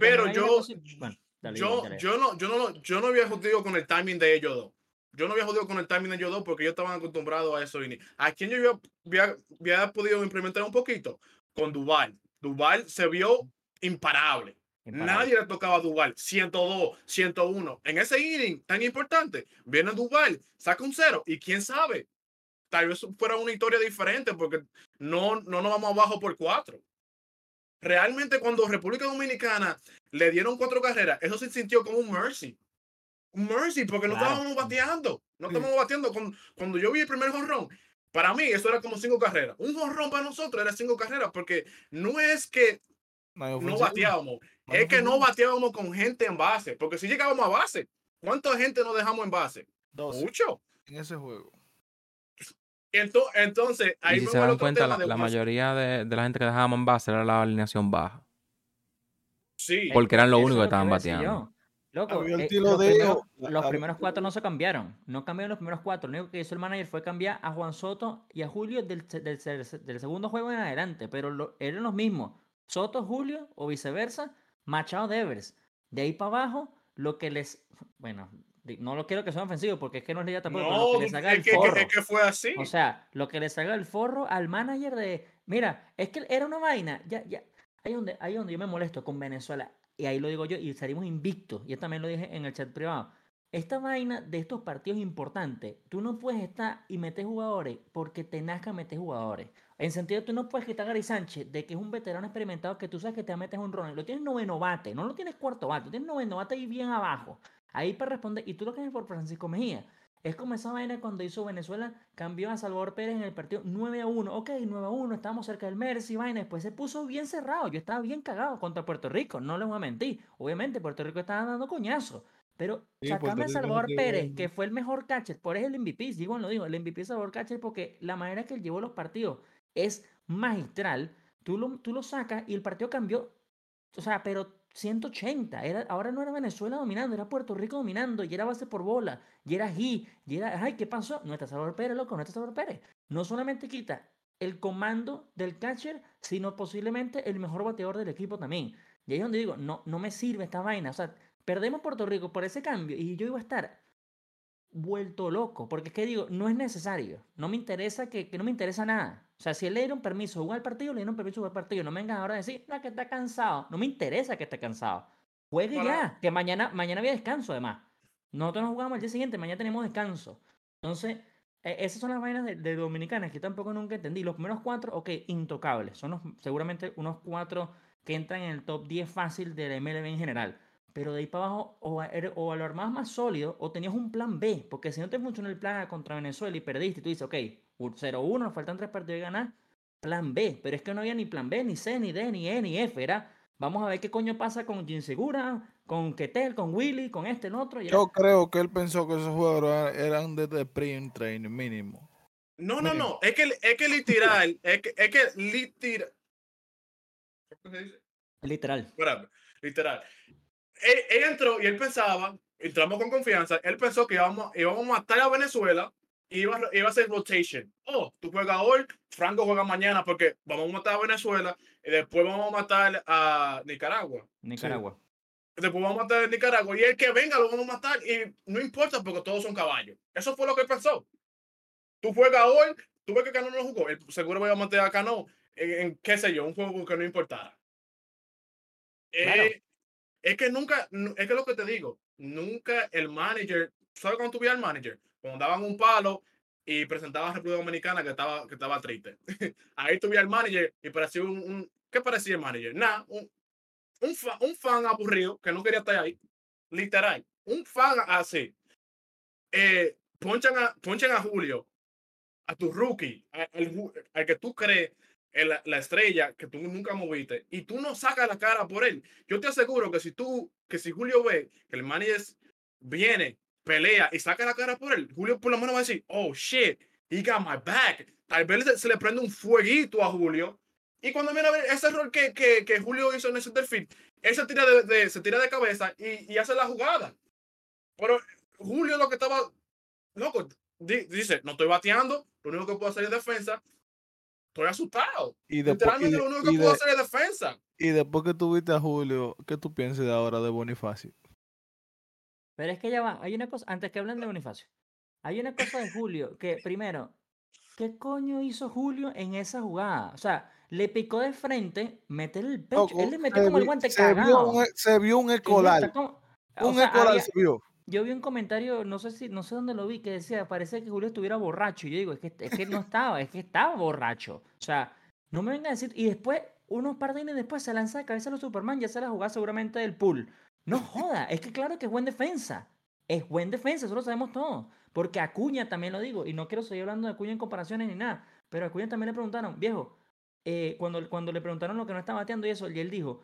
Pero yo- cosa- bueno, dale, yo, dale. yo, no, yo, no, yo no había jodido con el timing de ellos dos. Yo no había jodido con el timing de ellos dos porque ellos estaban acostumbrados a eso. Y ni- ¿A quién yo había, había- había podido implementar un poquito? Con Duval. Duval se vio imparable. Imparable. Nadie le tocaba a Duval. 102, 101. En ese inning tan importante, viene Duval, saca un cero. Y quién sabe, tal vez fuera una historia diferente porque no, no nos vamos abajo por cuatro. Realmente cuando República Dominicana le dieron cuatro carreras, eso se sintió como un mercy. Un mercy porque no Claro. estábamos bateando. No estábamos bateando. Cuando, cuando yo vi el primer jonrón, para mí eso era como cinco carreras. Un jonrón para nosotros era cinco carreras porque no es que No, bateábamos. Es que no bateábamos con gente en base. Porque si llegábamos a base, ¿cuánta gente nos dejamos en base? Dos Mucho. en ese juego. Ento- Entonces, ahí y si me se dan cuenta, la, de la Watson. mayoría de, de la gente que dejábamos en base era la alineación baja. Sí. Porque eran únicos es que lo estaban bateando. Loco, eh, los, de primeros, los primeros cuatro no se cambiaron. No cambiaron los primeros cuatro. Lo único que hizo el manager fue cambiar a Juan Soto y a Julio del, del, se- del segundo juego en adelante. Pero lo- eran los mismos. Soto, Julio o viceversa. Machado, Devers. De ahí para abajo, lo que les. Bueno, no lo quiero que sea ofensivo porque es que no es ya tampoco. No, lo que les haga el que- forro. es que fue así. O sea, lo que le salga el forro al manager de, mira, es que era una vaina, ya, ya, ahí donde, ahí donde yo me molesto con Venezuela, y ahí lo digo yo, y salimos invictos, y yo también lo dije en el chat privado. Esta vaina de estos partidos importantes, tú no puedes estar y meter jugadores porque te nazca meter jugadores. En sentido, tú no puedes quitar a Gary Sánchez de que es un veterano experimentado que tú sabes que te metes un rol. Lo tienes noveno bate, no lo tienes cuarto bate, lo tienes noveno bate ahí bien abajo. Ahí para responder, y tú lo que haces por Francisco Mejía. Es como esa vaina cuando hizo Venezuela, cambió a Salvador Pérez en el partido 9 a 1. Ok, 9 a 1, estábamos cerca del Mercy, vaina. Después se puso bien cerrado. Yo estaba bien cagado contra Puerto Rico, no les voy a mentir. Obviamente, Puerto Rico estaba dando coñazo. Pero Sí, Puerto a Salvador Pérez, que fue el mejor catcher, por eso el MVP, digo, lo digo, el MVP es Salvador Catcher porque la manera que él llevó los partidos es magistral. Tú lo, tú lo sacas y el partido cambió o sea, pero 180. Era, ahora no era Venezuela dominando, era Puerto Rico dominando, y era base por bola, y era G, y era, ay, ¿qué pasó? No está Salvador Pérez, loco, no está Salvador Pérez. No solamente quita el comando del catcher, sino posiblemente el mejor bateador del equipo también. Y ahí es donde digo, no, no me sirve esta vaina. O sea, perdemos Puerto Rico por ese cambio, y yo iba a estar vuelto loco, porque es que digo, no es necesario, no me interesa que, que no me interesa nada. O sea, si él le dieron permiso jugar el partido, le dieron permiso jugar el partido. No me vengan ahora a decir, no, que está cansado. No me interesa que esté cansado. Juegue Para- ya, que mañana, mañana había descanso además. Nosotros no jugamos el día siguiente, mañana tenemos descanso. Entonces, eh, esas son las vainas de, de Dominicanas que tampoco nunca entendí. Los primeros cuatro, ok, intocables. Son los, seguramente unos cuatro que entran en el top 10 fácil de la MLB en general. Pero de ahí para abajo, o, a- eres- o lo armabas más sólido, o tenías un plan B. Porque si no te funcionó el plan A contra Venezuela y perdiste, y tú dices, ok, 0-1, nos faltan tres partidos de ganar, plan B. Pero es que no había ni plan B, ni C, ni D, ni E, ni F. Era, vamos a ver qué coño pasa con Jim Segura, con Ketel, con Willy, con este, el otro. y era- Yo creo que él pensó que esos jugadores eran desde sprint training mínimo. No, no, no. Es que, es que literal, es que, es que literal. ¿Cómo se dice? Literal. Espérame, literal. Él, él entró y él pensaba, entramos con confianza, él pensó que íbamos, íbamos a matar a Venezuela y iba, a- iba a hacer rotation. Oh, tú juegas hoy, Franco juega mañana porque vamos a matar a Venezuela y después vamos a matar a Nicaragua. Nicaragua. después vamos a matar a Nicaragua y el que venga lo vamos a matar y no importa porque todos son caballos. Eso fue lo que pensó. Tú juegas hoy, tú ves que Cano no jugó, el- seguro voy a matar a Cano en, en, qué sé yo, un juego que no importara. Claro. Eh, es que nunca, nu- es que lo que te digo, nunca el manager, ¿sabes cuando veías al manager? Cuando daban un palo y presentaban a República Dominicana que estaba, que estaba triste. Ahí tuve al manager y parecía un, un- ¿qué parecía el manager? Nada, un, un, fa- un fan aburrido que no quería estar ahí, literal, un fan así. Eh, ponchan, a, ponchan a Julio, a tu rookie, al, que tú crees la, la estrella que tú nunca moviste y tú no sacas la cara por él. Yo te aseguro que si tú, que si Julio ve que el manager viene, pelea y saca la cara por él, Julio por lo menos va a decir, oh shit, he got my back. Tal vez se, se le prende un fueguito a Julio. Y cuando viene a ver ese error que, que, que Julio hizo en ese field, él se tira de, de- se tira de cabeza y, y hace la jugada. Pero Julio lo que estaba, loco, di- dice, no estoy bateando, lo único que puedo hacer es defensa. Estoy asustado. Y después, Literalmente lo único que puedo de- hacer es defensa. y después que tuviste a Julio, ¿qué tú piensas de ahora de Bonifacio? Pero es que ya va, hay una cosa, antes que hablen de Bonifacio, hay una cosa de Julio, que primero, ¿qué coño hizo Julio en esa jugada? O sea, le picó de frente, meterle el pecho, él le metió como el guante se vio cagado. un, e, se vio un escolar. como- Un sea, escolar había- se vio. Yo vi un comentario, no sé si, no sé dónde lo vi, que decía, parece que Julio estuviera borracho. Y yo digo, es que, es que no estaba, es que estaba borracho. O sea, no me vengan a decir. Y después, unos par de innings después, se lanza de cabeza a los Superman, ya se la jugaba seguramente del pool. No joda, es que claro que es buen defensa. Es buen defensa, eso lo sabemos todos. Porque Acuña también lo digo, y no quiero seguir hablando de Acuña en comparaciones ni nada, pero a Acuña también le preguntaron, viejo, eh, cuando, cuando le preguntaron lo que no está bateando y eso, y él dijo,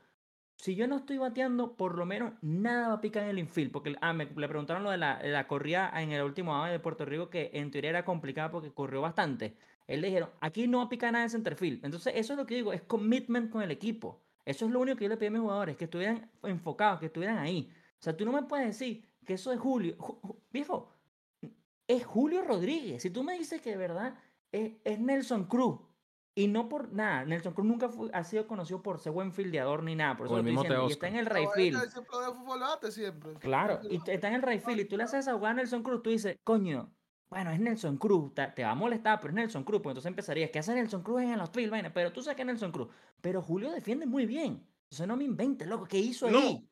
si yo no estoy bateando, por lo menos nada va a picar en el infield. Porque ah, me, le preguntaron lo de la, la corrida en el último AVE de Puerto Rico, que en teoría era complicada porque corrió bastante. Él le dijeron, aquí no va a picar nada en centerfield. Entonces, eso es lo que digo, es commitment con el equipo. Eso es lo único que yo le pedí a mis jugadores, que estuvieran enfocados, que estuvieran ahí. O sea, tú no me puedes decir que eso es Julio. Ju- ju- viejo, es Julio Rodríguez. Si tú me dices que de verdad es, es Nelson Cruz. Y no por nada, Nelson Cruz nunca fue- ha sido conocido por ser buen fildeador ni nada. Por O eso el lo estoy mismo diciendo. Y está en el No, right él field. siempre de fútbol bate, siempre. Claro, y está en el right field y tú le haces esa jugada a Nelson Cruz, tú dices, coño, bueno, es Nelson Cruz, te, te va a molestar, pero es Nelson Cruz, pues entonces empezarías, ¿qué hace Nelson Cruz en los field, vaina? Pero tú sabes que es Nelson Cruz. Pero Julio defiende muy bien. Entonces no me inventes, loco, ¿qué hizo ahí? No.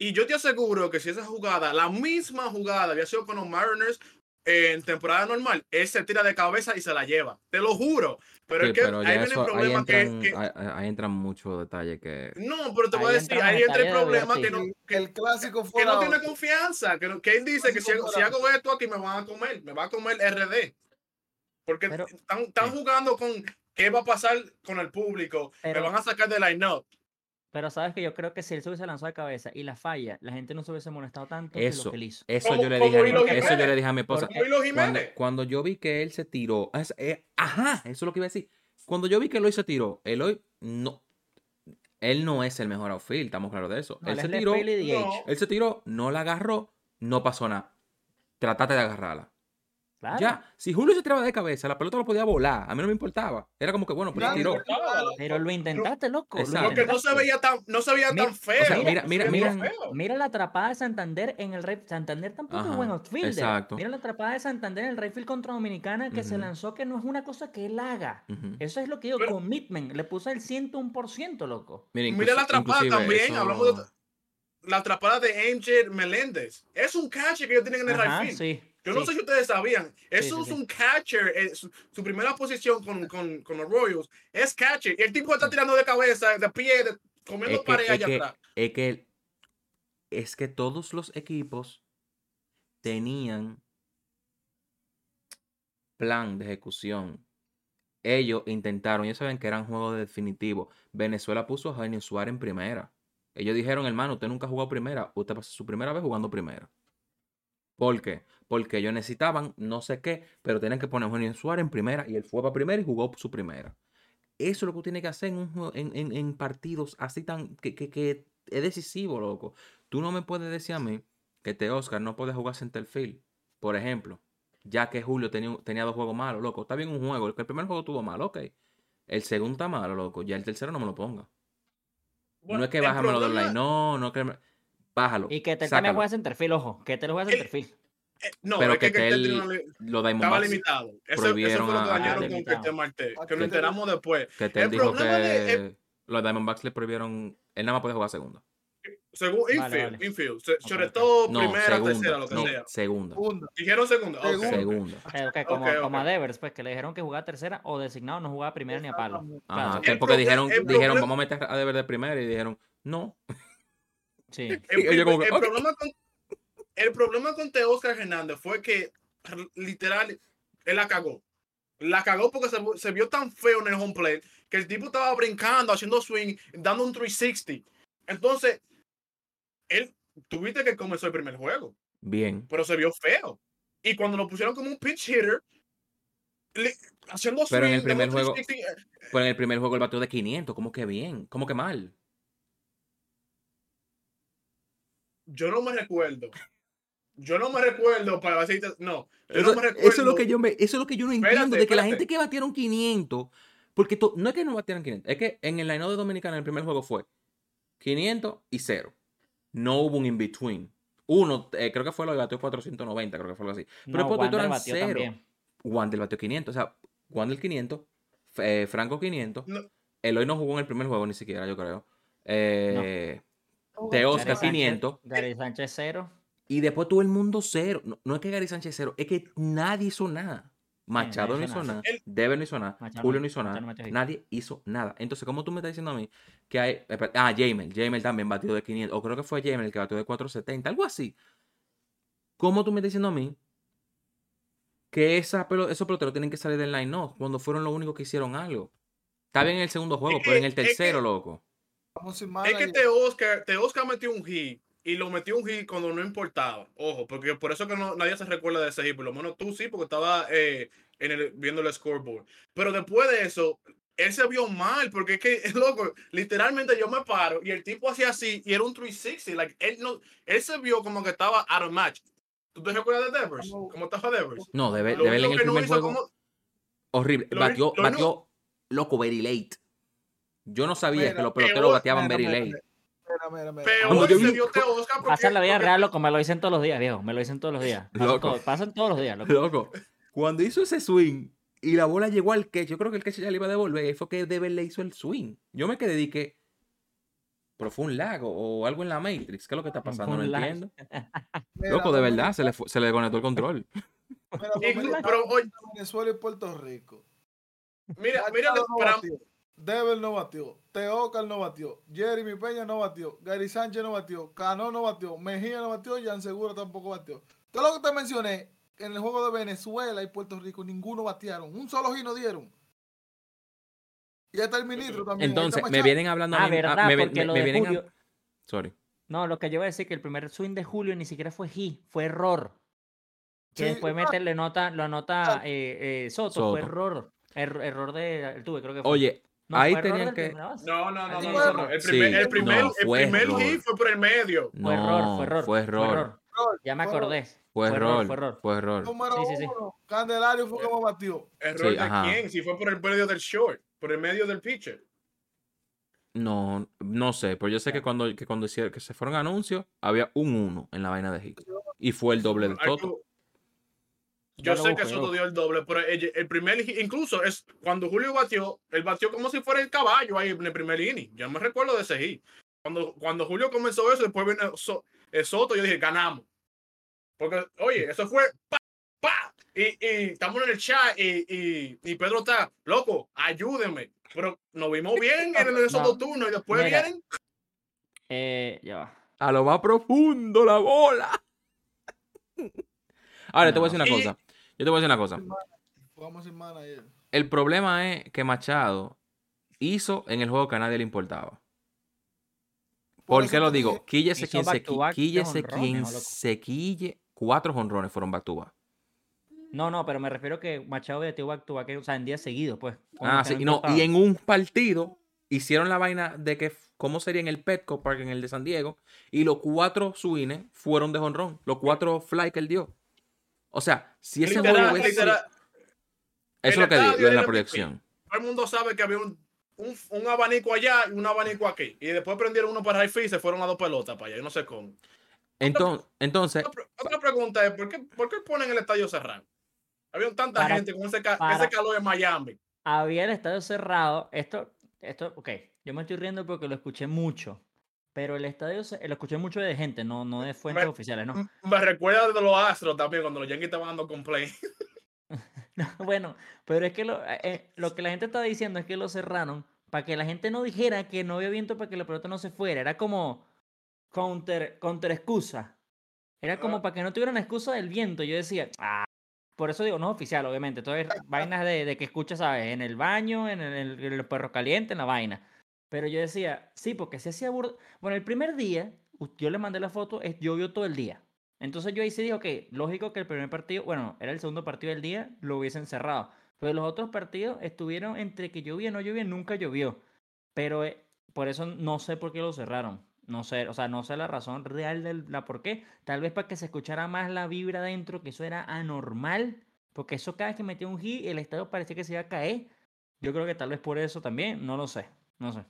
Y yo te aseguro que si esa jugada, la misma jugada había sido con los Mariners en temporada normal, él se tira de cabeza y se la lleva. Te lo juro. Pero Sí, es que pero ahí viene el problema que, entran, que- ahí, ahí entran muchos detalles que... No, pero te voy a decir, ahí entra el problema que no, El, que, el clásico que no tiene confianza. Que, no- que él dice que si, hago- si hago esto aquí me van a comer, me va a comer RD. Porque Pero- están, están jugando con qué va a pasar con el público. Pero- me van a sacar de line-up. Pero sabes que yo creo que si él se hubiese lanzado de cabeza y la falla, la gente no se hubiese molestado tanto que Eso, lo que él hizo. eso yo le dije a mi, eso yo le dije a mi esposa. Cuando, cuando yo vi que él se tiró, es- eh, ajá, eso es lo que iba a decir. Cuando yo vi que Eloy se tiró, Eloy no, él no es el mejor outfield, estamos claros de eso. No, él él se tiró. No. él se tiró, no la agarró, no pasó nada. Tratate de agarrarla. Claro. Ya, si Julio se tiraba de cabeza, la pelota lo podía volar. A mí no me importaba. Era como que, bueno, pues se Nadie tiró. Pero lo intentaste, loco. lo Exacto. Porque no se veía tan, no se veía Mira- tan feo. o sea, mira- mira- Se mira- feo. Mira la atrapada de Santander en el right. Santander tampoco Ajá, es buen outfielder. exacto. Mira la atrapada de Santander en el right field contra Dominicana que se lanzó que no es una cosa que él haga. Eso es lo que digo, Pero- commitment. Le puso el 101%, loco. Mira, Mira la atrapada también, eso- hablamos de la atrapada de Angel Meléndez. Es un catcher que ellos tienen en el Ajá, right field. sí. Yo no sé si ustedes sabían. Eso sí, es sí. un catcher. eh, su, su primera posición con, con, con los Royals es catcher. Y el tipo está tirando de cabeza, de pie, de- comiendo Es que, pared es, allá que, atrás. es que es que todos los equipos tenían plan de ejecución. Ellos intentaron, ellos saben que eran juegos definitivos. Venezuela puso a Jaime Suárez en primera. Ellos dijeron, hermano, usted nunca jugado primera, usted pasó su primera vez jugando primera. ¿Por qué? Porque ellos necesitaban no sé qué, pero tenían que poner a Eugenio Suárez en primera y él fue para primera y jugó su primera. Eso es lo que tú tienes que hacer en, un juego- en, en- en partidos así tan que, que- que es decisivo, loco. Tú no me puedes decir a mí que te Oscar no puede jugar centerfield, por ejemplo, ya que Julio tenía, un- tenía dos juegos malos, loco. Está bien un juego, que el primer juego tuvo malo, ok. El segundo está malo, loco. Ya el tercero no me lo ponga. Bueno, no es que el bájamelo problema- line, no, no que... me- bájalo. Y que también sácalo. juega centerfield, ojo. Que Ketel juega El- centerfield. Eh, no, Pero es que, que Ketel él- li- Los Diamondbacks, estaba limitado. Eso, eso fue lo que a- dañaron a- con. Ketel Marte, que Aquí lo enteramos después. que Tel el dijo problema que de- los Diamondbacks le prohibieron. Él nada más puede jugar segunda. Según Vale, infield, vale. infield, se- sobre ok. todo No, primera, segunda. tercera, lo que no, sea. segunda. Dijeron segunda. ok. Segunda. Segunda. Eh, ok, como, como a Devers, pues, que le dijeron que jugaba tercera o designado no jugaba primera ni a palo. Ajá, Claro. que El porque dijeron, el dijeron, problema- vamos a meter a Deber de primera y dijeron, no. Sí. El, Y yo como que, el ok. problema con, el problema con Teoscar Hernández fue que literal él la cagó. La cagó porque se, se vio tan feo en el home plate que el tipo estaba brincando, haciendo swing, dando un 360. Entonces, él, tuviste que comenzó el primer juego, Bien. pero se vio feo. Y cuando lo pusieron como un pitch hitter, le- haciendo swing, Pero en el primer juego- 360, eh, Pero en el primer juego el batió de 500, como que bien, como que mal. yo no me recuerdo. Yo no me recuerdo para decirte, no, yo Eso, no me recuerdo. eso es lo que yo me, eso es lo que yo no entiendo Espérate, de que la espérate. gente que batieron 500, porque to- no es que no batieron 500, es que en el line de Dominicana en el primer juego fue 500 y 0. No hubo un in between. Uno, eh, creo que fue lo que batió 490, creo que fue algo así. Pero No, después Wander eran batió cero. también. Wander batió 500, o sea, Wander 500, F- eh, Franco 500. No. Eloy no jugó en el primer juego ni siquiera, yo creo. Eh, No. de Gary Oscar Sánchez- 500. Gary Sánchez cero. Y después todo el mundo cero. No, no es que Gary Sánchez cero, es que nadie hizo nada. Machado no nadie hizo nada. Dever no hizo nada. Machado Julio no- no hizo nada. no. Nadie hizo nada. Entonces, ¿cómo tú me estás diciendo a mí que hay. Ah, Jamel. Jamel también batió de 500. O creo que fue Jamel el que batió de 470. Algo así. ¿Cómo tú me estás diciendo a mí que esa esos peloteros tienen que salir del line no cuando fueron los únicos que hicieron algo? Está bien en el segundo juego, Es pero en el es que- tercero, loco. Es que te Oscar, te Oscar metió un hit y lo metió un hit cuando no importaba. Ojo, porque por eso que no, nadie se recuerda de ese hit. Por lo menos tú sí, porque estaba eh, en el, viendo el scoreboard. Pero después de eso, él se vio mal, porque es que, loco, literalmente yo me paro y el tipo hacía así y era un 360. Like, él, no, él se vio como que estaba out of match. ¿Tú te recuerdas de Devers? No. ¿Cómo estaba Devers? No, Dever, Lo Dever en el no primer hizo juego. como- Horrible. Lo- Batió, lo batió loco, very late. Yo no sabía Mira, que los peor, peloteros bateaban very late. Mira, mira, mira. Peor Cuando yo se vi- vio te Oscar porque- Pasa en la vida porque- real, loco. Me lo dicen todos los días, viejo. Me lo dicen todos los días. Pasan, Loco. todo- pasan todos los días, loco. Loco, cuando hizo ese swing y la bola llegó al catch, yo creo que el catch ya le iba a devolver. Y ahí fue que Dever le hizo el swing. Yo me quedé y que. Pero fue un lago o algo en la Matrix. ¿Qué es lo que está pasando? No lag. entiendo. Loco, de verdad, se le, fue- se le conectó el control. mira, Dominicana, pero, oye, Venezuela y Puerto Rico. mira, mira, batió, Dever no batió. Teocal no batió. Jeremy Peña no batió. Gary Sánchez no batió. Cano no batió. Mejía no batió. Jan Segura tampoco batió. Todo lo que te mencioné en el juego de Venezuela y Puerto Rico, ninguno batearon. Un solo giro dieron. Y hasta el ministro también. Entonces, me vienen hablando a Ah, mí. ah, verdad, me, ven- porque me- lo me de vienen a-. Sorry. No, lo que yo iba a decir que el primer swing de Julio ni siquiera fue hit, fue error. Que Sí, después ah. mete, le nota, lo anota eh, eh, Soto, fue error. Error, error de tuve, creo que fue. Oye, No, ahí tenían que. No, no, no, no, fue no. El primer, Sí, el primer, no, el fue primer error. hit fue por el medio. Fue error, fue error. Fue error. Error, Ya me acordé. Fue Fue error, error. fue error. Fue error. Número Sí, sí, sí. uno. Candelario fue como batió. ¿Error Sí, de ajá. quién? Si fue por el medio del short, por el medio del pitcher. No, no sé, pero yo sé que cuando, que cuando hicieron, que se fueron anuncios, había un 1 en la vaina de hit. Y fue el doble de Ay, Soto. tú- Ya Yo sé que Soto dio el doble, pero el, el primer incluso es cuando Julio batió, él batió como si fuera el caballo ahí en el primer inning. Yo me recuerdo de ese hit. Cuando, cuando Julio comenzó eso, después vino So- eh, Soto, yo dije, ganamos. Porque, oye, eso fue pa, pa. Y, y estamos en el chat y, y, y Pedro está, loco, ayúdenme. Pero nos vimos bien en esos No. dos turnos y después Mira. vienen. Eh, ya va. A lo más profundo, la bola. Ahora, te voy a decir una Y- cosa. Yo te voy a decir una cosa. Sin manager. El problema es que Machado hizo en el juego que a nadie le importaba. ¿Por qué lo digo? Quíllese quien se, de quíllese quien se quille. Cuatro jonrones fueron back to back. No, no, pero me refiero que Machado batió back to back, o sea, en días seguidos, pues. Ah, sí. No, y en un partido hicieron la vaina de que cómo sería en el Petco Park en el de San Diego. Y los cuatro swings fueron de jonrón. Los cuatro fly que él dio. O sea, si ese Literal, juego hubiese- literal, Eso es lo que digo en la proyección. todo el mundo sabe que había un un, un abanico allá y un abanico aquí. Y después prendieron uno para Hi-Fi y se fueron a dos pelotas para allá. Yo no sé cómo. Entonces, entonces Otra, pre- otra pregunta es: ¿por qué, ¿por qué ponen el estadio cerrado? Había tanta Para- gente con ese, ca- para- ese calor en Miami. Había el estadio cerrado. Esto, esto, ok, yo me estoy riendo porque lo escuché mucho. Pero el estadio ce- lo escuché mucho de gente, no, no de fuentes Me- oficiales, ¿no? Me recuerda de los Astros también, cuando los Yankees estaban dando complaint. No, bueno, pero es que lo, eh, eh, lo que la gente está diciendo es que lo cerraron para que la gente no dijera que no había viento para que la pelota no se fuera. Era como counter, counter excusa. Era como para que no tuvieran excusa del viento. Yo decía, ah, por eso digo, no es oficial, obviamente. Todo es vainas de, de que escuchas, ¿sabes? En el baño, en, el, en los perros calientes, en la vaina. Pero yo decía, sí, porque se hacía burda. Bueno, el primer día, yo le mandé la foto, llovió todo el día. Entonces yo ahí sí digo que lógico que el primer partido, bueno, era el segundo partido del día, lo hubiesen cerrado. Pero los otros partidos estuvieron entre que llovía, no llovía, nunca llovió. Pero eh, por eso no sé por qué lo cerraron. No sé, o sea, no sé la razón real de la por qué. Tal vez para que se escuchara más la vibra adentro, que eso era anormal. Porque eso cada vez que metía un hit, el estadio parecía que se iba a caer. Yo creo que tal vez por eso también, no lo sé, no sé.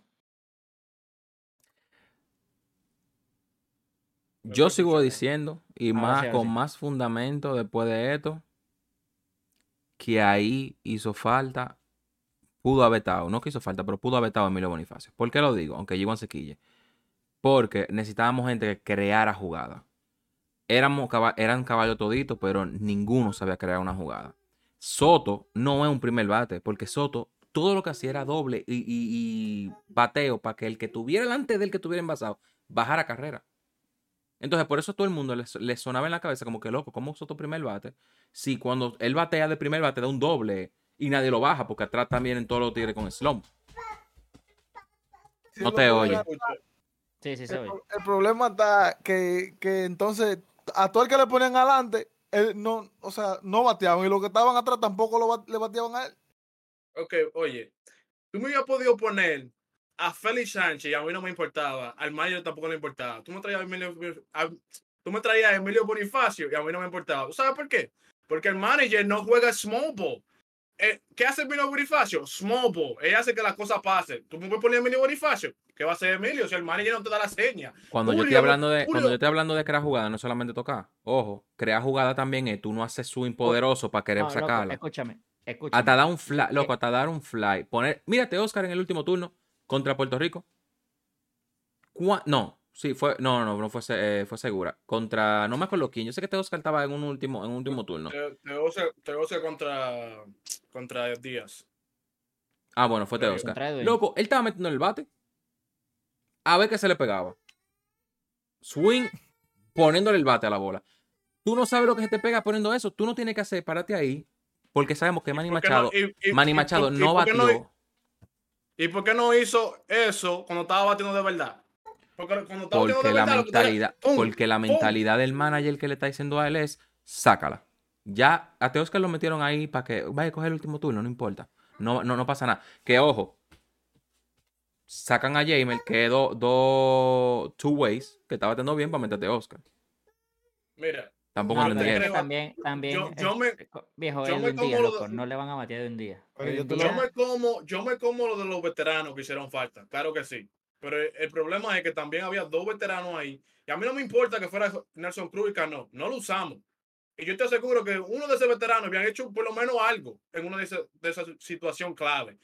Yo sigo diciendo, y Ahora más sí, ahora con sí. más fundamento después de esto, que ahí hizo falta, pudo haber estado, no que hizo falta, pero pudo haber estado Emilio Bonifacio. ¿Por qué lo digo? Aunque llegó en sequille. Porque necesitábamos gente que creara jugada. Éramos, eran caballos toditos, pero ninguno sabía crear una jugada. Soto no es un primer bate, porque Soto todo lo que hacía era doble y, y- y bateo para que el que tuviera delante del que tuviera envasado bajara carrera. Entonces, por eso todo el mundo le, sonaba en la cabeza como que loco, ¿cómo Soto primer bate? Si cuando él batea de primer bate da un doble y nadie lo baja, porque atrás también en todos los tigres con slump. Sí, No el te oye. Sí, sí, se El, el problema está que, que entonces a todo el que le ponían adelante, él no, o sea, no bateaban y los que estaban atrás tampoco lo, le bateaban a él. Ok, oye, tú me habías podido poner a Félix Sánchez y a mí no me importaba, al Mayo tampoco le importaba. Tú me traías a Emilio, a- tú me traías a Emilio Bonifacio y a mí no me importaba. ¿Tú sabes por qué? Porque el manager no juega small ball. Eh, ¿Qué hace Emilio Bonifacio? Small ball. Ella hace que las cosas pasen. Tú me puedes poner a Emilio Bonifacio. ¿Qué va a hacer Emilio si el manager no te da la seña? Cuando yo estoy Julio, hablando de, Julio. cuando yo estoy hablando de crear jugada, no es solamente tocar. Ojo, crear jugada también es tú no haces swing poderoso para querer No, loco, sacarla. escúchame, escúchame. Hasta dar un fly, Eh, loco, hasta dar un fly. Poner, mírate, Oscar, en el último turno contra Puerto Rico. No, sí, fue, no, no, no fue, se- eh, fue segura. Contra, no me acuerdo quién. Yo sé que Oscar estaba en un último, en un último turno. Te, te contra, contra Díaz. Ah, bueno, fue. Edwin. Loco, él estaba metiendo el bate. A ver qué se le pegaba. Swing, poniéndole el bate a la bola. Tú no sabes lo que se te pega poniendo eso. Tú no tienes que hacer, párate ahí. Porque sabemos que Manny ¿Por qué no- Machado, y- y- Manny Machado y no batió. ¿Y por qué no hizo eso cuando estaba batiendo de verdad? Porque cuando estaba batiendo de la verdad, mentalidad, ¡pum! porque la ¡pum! mentalidad del manager que le está diciendo a él es sácala. Ya a Te Oscar lo metieron ahí para que vaya a coger el último turno, no importa. No, no, no pasa nada. Que ojo, sacan a Jamer, que dos do, two ways, que está batiendo bien para meterte a Oscar. Mira, Tampoco No, lo entiendo. también, también yo- me- viejo, yo me como de- loco, no le van a batear de un día. Yo me como, yo me como lo de los veteranos que hicieron falta, claro que sí. Pero el, el problema es que también había dos veteranos ahí. Y a mí no me importa que fuera Nelson Cruz y Cano, no lo usamos. Y yo te aseguro que uno de esos veteranos habían hecho por lo menos algo en una de esas de esa situación clave.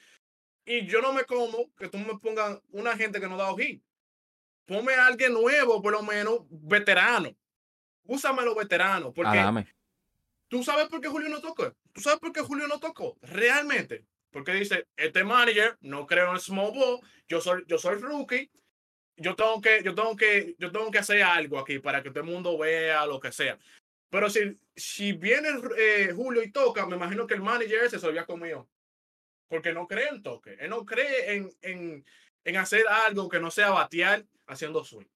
Y yo no me como que tú me pongas una gente que no da ojí. Ponme a alguien nuevo, por lo menos veterano. Úsame a los veteranos. Porque Adame. ¿Tú sabes por qué Julio no tocó? ¿Tú sabes por qué Julio no tocó? Realmente. Porque dice, este manager no creo en small ball, yo soy, yo soy rookie, yo tengo que, yo tengo que, yo tengo que hacer algo aquí para que todo el mundo vea lo que sea. Pero si, si viene eh, Julio y toca, me imagino que el manager se había comido. Porque no cree en toque. Él no cree en, en, en hacer algo que no sea batear haciendo swing.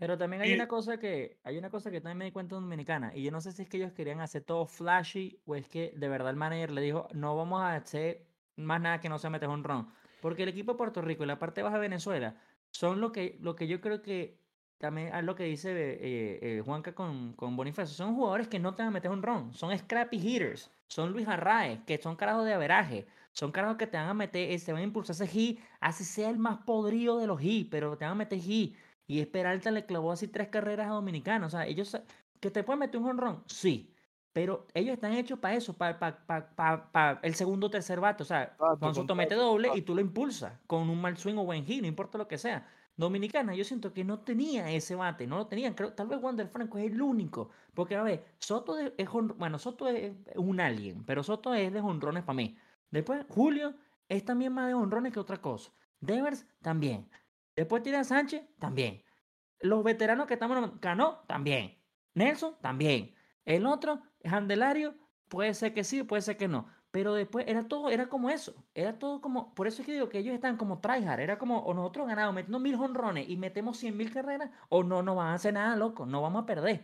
Pero también hay Y- una cosa que, hay una cosa que también me di cuenta en Dominicana, y yo no sé si es que ellos querían hacer todo flashy o es que de verdad el manager le dijo, no vamos a hacer más nada que no sea meter un ron. Porque el equipo de Puerto Rico y la parte baja de Venezuela son lo que, lo que yo creo que también a lo que dice eh, eh, Juanca con, con Bonifacio. Son jugadores que no te van a meter un ron. Son scrappy hitters. Son Luis Arraez, que son carajos de averaje. Son carajos que te van a meter, eh, se van a impulsar ese hit, así sea el más podrido de los hits, pero te van a meter hit. Y Esperalta le clavó así tres carreras a Dominicana. O sea, ellos, ¿que te pueden meter un honrón? Sí. Pero ellos están hechos para eso, para, para, el segundo o tercer bate. O sea, Juan Soto mete doble y tú lo impulsas con un mal swing o buen hit, no importa lo que sea. Dominicana, yo siento que no tenía ese bate, no lo tenían. Creo, tal vez Wander Franco es el único. Porque, a ver, Soto es, bueno, Soto es un alien, pero Soto es de honrones para mí. Después, Julio es también más de honrones que otra cosa. Devers también. Después tira Sánchez, también. Los veteranos que estamos... Cano, también. Nelson, también. El otro, Andelario, puede ser que sí, puede ser que no. Pero después era todo, era como eso. Era todo como. Por eso es que digo que ellos están como tryhard. Era como, o nosotros ganamos metiendo mil honrones y metemos cien mil carreras, o no no van a hacer nada, loco. No vamos a perder.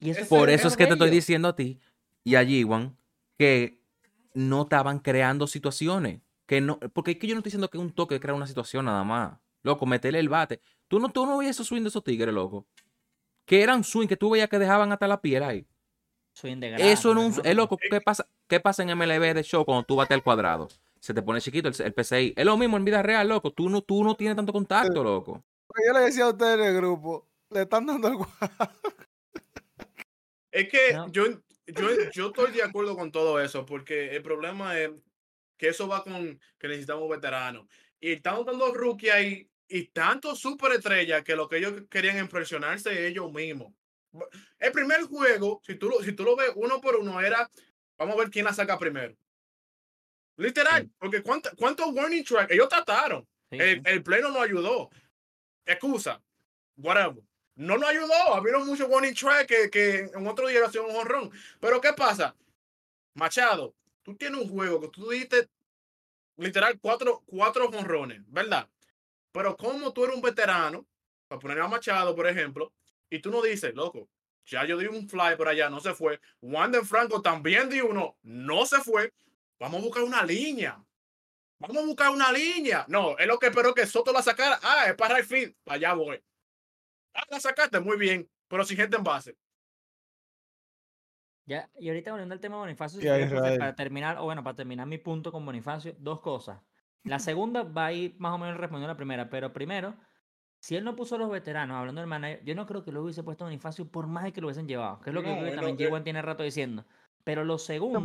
Y eso por eso es que te estoy diciendo a ti y a Jiwan que no estaban creando situaciones. Que no, porque es que yo no estoy diciendo que un toque crea una situación nada más. Loco, meterle el bate. Tú no, tú no veías esos swing de esos tigres, loco. Que eran swing que tú veías que dejaban hasta la piel ahí. Swing de Eso no, es loco. ¿Qué pasa, ¿Qué pasa en MLB de show cuando tú bates al cuadrado? Se te pone chiquito el, PCI. Es lo mismo en vida real, loco. Tú no, tú no tienes tanto contacto, loco. Yo le decía a ustedes en el grupo, le están dando el cuadrado. Es que yo, yo, yo estoy de acuerdo con todo eso, porque el problema es que eso va con que necesitamos veteranos. Y están dando rookie ahí y tanto superestrella que lo que ellos querían impresionarse ellos mismos. El primer juego, si tú, lo, si tú lo ves uno por uno, era vamos a ver quién la saca primero. Literal, porque ¿cuántos cuánto warning track? Ellos trataron. el, el, pleno no ayudó. Excusa, whatever. No nos ayudó. Habieron muchos warning track que, que en otro día hacían un honrón. Pero ¿qué pasa? Machado, tú tienes un juego que tú dijiste literal cuatro, cuatro honrones, ¿verdad? Pero como tú eres un veterano, para poner a Machado, por ejemplo, y tú no dices, loco, ya yo di un fly por allá, no se fue. Wander Franco también di uno, no se fue. Vamos a buscar una línea. Vamos a buscar una línea. No, es lo que espero que Soto la sacara. Ah, es para right field. Allá voy. Ah, la sacaste muy bien, pero sin gente en base. Ya, y ahorita volviendo al tema de Bonifacio, para terminar, o bueno, para terminar mi punto con Bonifacio, dos cosas. La segunda va a ir más o menos respondiendo a la primera, pero primero, si él no puso a los veteranos, hablando del manager, yo no creo que lo hubiese puesto a Bonifacio por más que lo hubiesen llevado, que es lo que, también Yewan tiene rato diciendo. Pero lo segundo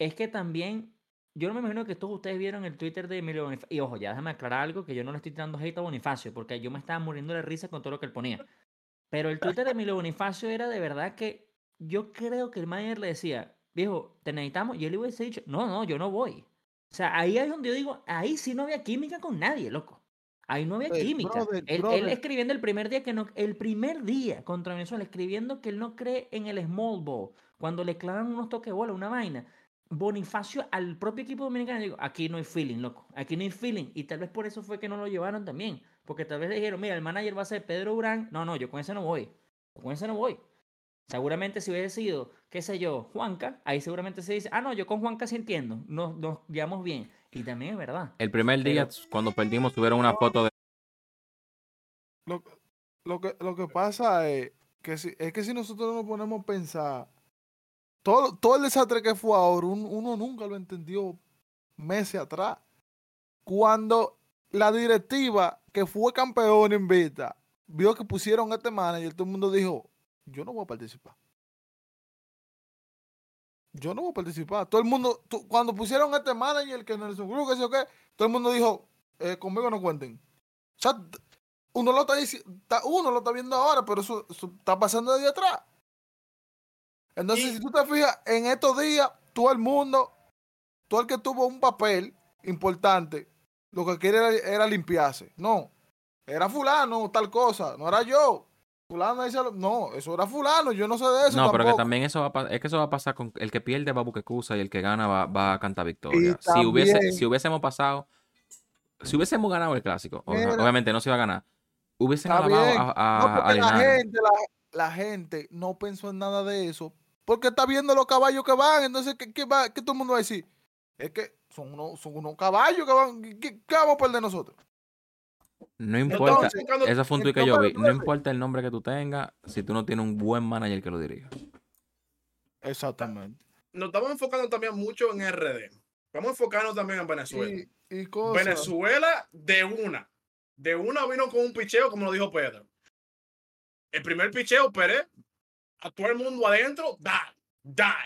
es que también, yo no me imagino que todos ustedes vieron el Twitter de Emilio Bonifacio. Y ojo, ya déjame aclarar algo, que yo no le estoy tirando hate a Bonifacio, porque yo me estaba muriendo de risa con todo lo que él ponía. Pero el Twitter de Emilio Bonifacio era de verdad que yo creo que el manager le decía, viejo, te necesitamos. Y él le hubiese dicho, no, no, yo no voy. O sea, ahí es donde yo digo, ahí sí no había química con nadie, loco. Ahí no había química. él, escribiendo el primer día que no, el primer día contra Venezuela, escribiendo que él no cree en el small ball, cuando le clavan unos toques bola, una vaina. Bonifacio al propio equipo dominicano digo, aquí no hay feeling, loco, aquí no hay feeling. Y tal vez por eso fue que no lo llevaron también. Porque tal vez le dijeron, mira, el manager va a ser Pedro Urán. No, no, yo con ese no voy. Con ese no voy. Seguramente si hubiese sido, qué sé yo, Juanca, ahí seguramente se dice, ah, no, yo con Juanca sí entiendo, nos, nos llevamos bien. Y también es verdad. El primer día, cuando perdimos, tuvieron una foto de... Lo, lo, que, lo que pasa es que, si, es que si nosotros nos ponemos a pensar, todo, todo el desastre que fue ahora, uno nunca lo entendió meses atrás. Cuando la directiva que fue campeón en Vita vio que pusieron a este manager, todo el mundo dijo, yo no voy a participar. Yo no voy a participar. Todo el mundo, cuando pusieron a este manager, que Nelson Cruz, que sé o qué, todo el mundo dijo, eh, conmigo no cuenten. O sea, uno lo está, uno lo está viendo ahora, pero eso, está pasando desde atrás. Entonces, si tú te fijas, en estos días, todo el mundo, todo el que tuvo un papel importante, lo que quiere era, era limpiarse. No, era fulano, tal cosa, no era yo. Fulano dice, no, eso era fulano, yo no sé de eso. No, pero que también eso va a es que eso va a pasar con el que pierde va a Buquecusa y el que gana va, a cantar victoria. Si, hubiese, si hubiésemos pasado, si hubiésemos ganado el clásico, obviamente no se iba a ganar, hubiesen alabado a, la, gente, la, gente no pensó en nada de eso, porque está viendo los caballos que van, entonces, ¿qué, qué, va, qué todo el mundo va a decir? Es que son unos, son unos caballos que van, ¿qué, qué vamos a perder nosotros? No importa, eso fue un tweet que yo vi. No importa el nombre que tú tengas, si tú no tienes un buen manager que lo dirija. Exactamente. nos estamos enfocando también mucho en RD. Vamos a enfocarnos también en Venezuela. Y, y cosas. Venezuela de una. De una vino con un picheo, como lo dijo Pedro. El primer picheo, Pérez, a todo el mundo adentro, da, da.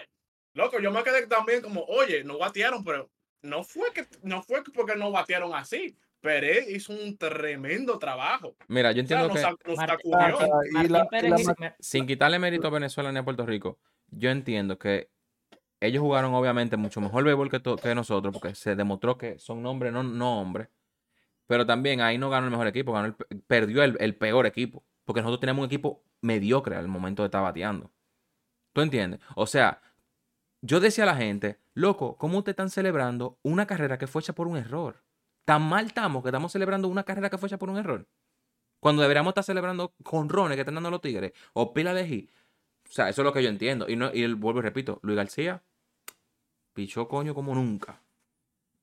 Loco, yo me quedé también como, oye, no batearon, pero no fue que no fue porque no batearon así. Pérez hizo un tremendo trabajo. Mira, yo O sea, entiendo nos, que nos. Ah, Martín la- Pérez la sin quitarle mérito a Venezuela ni a Puerto Rico, yo entiendo que ellos jugaron obviamente mucho mejor béisbol que, que nosotros, porque se demostró que son nombres, no, no hombres. Pero también ahí no ganó el mejor equipo, ganó el pe- perdió el, el peor equipo. Porque nosotros tenemos un equipo mediocre al momento de estar bateando. ¿Tú entiendes? O sea, yo decía a la gente, loco, ¿cómo ustedes están celebrando una carrera que fue hecha por un error? Tan mal estamos que estamos celebrando una carrera que fue hecha por un error. Cuando deberíamos estar celebrando conrones que están dando los tigres o pila de hit. O sea, eso es lo que yo entiendo. Y, no, y el- vuelvo y repito, Luis García pichó coño como nunca.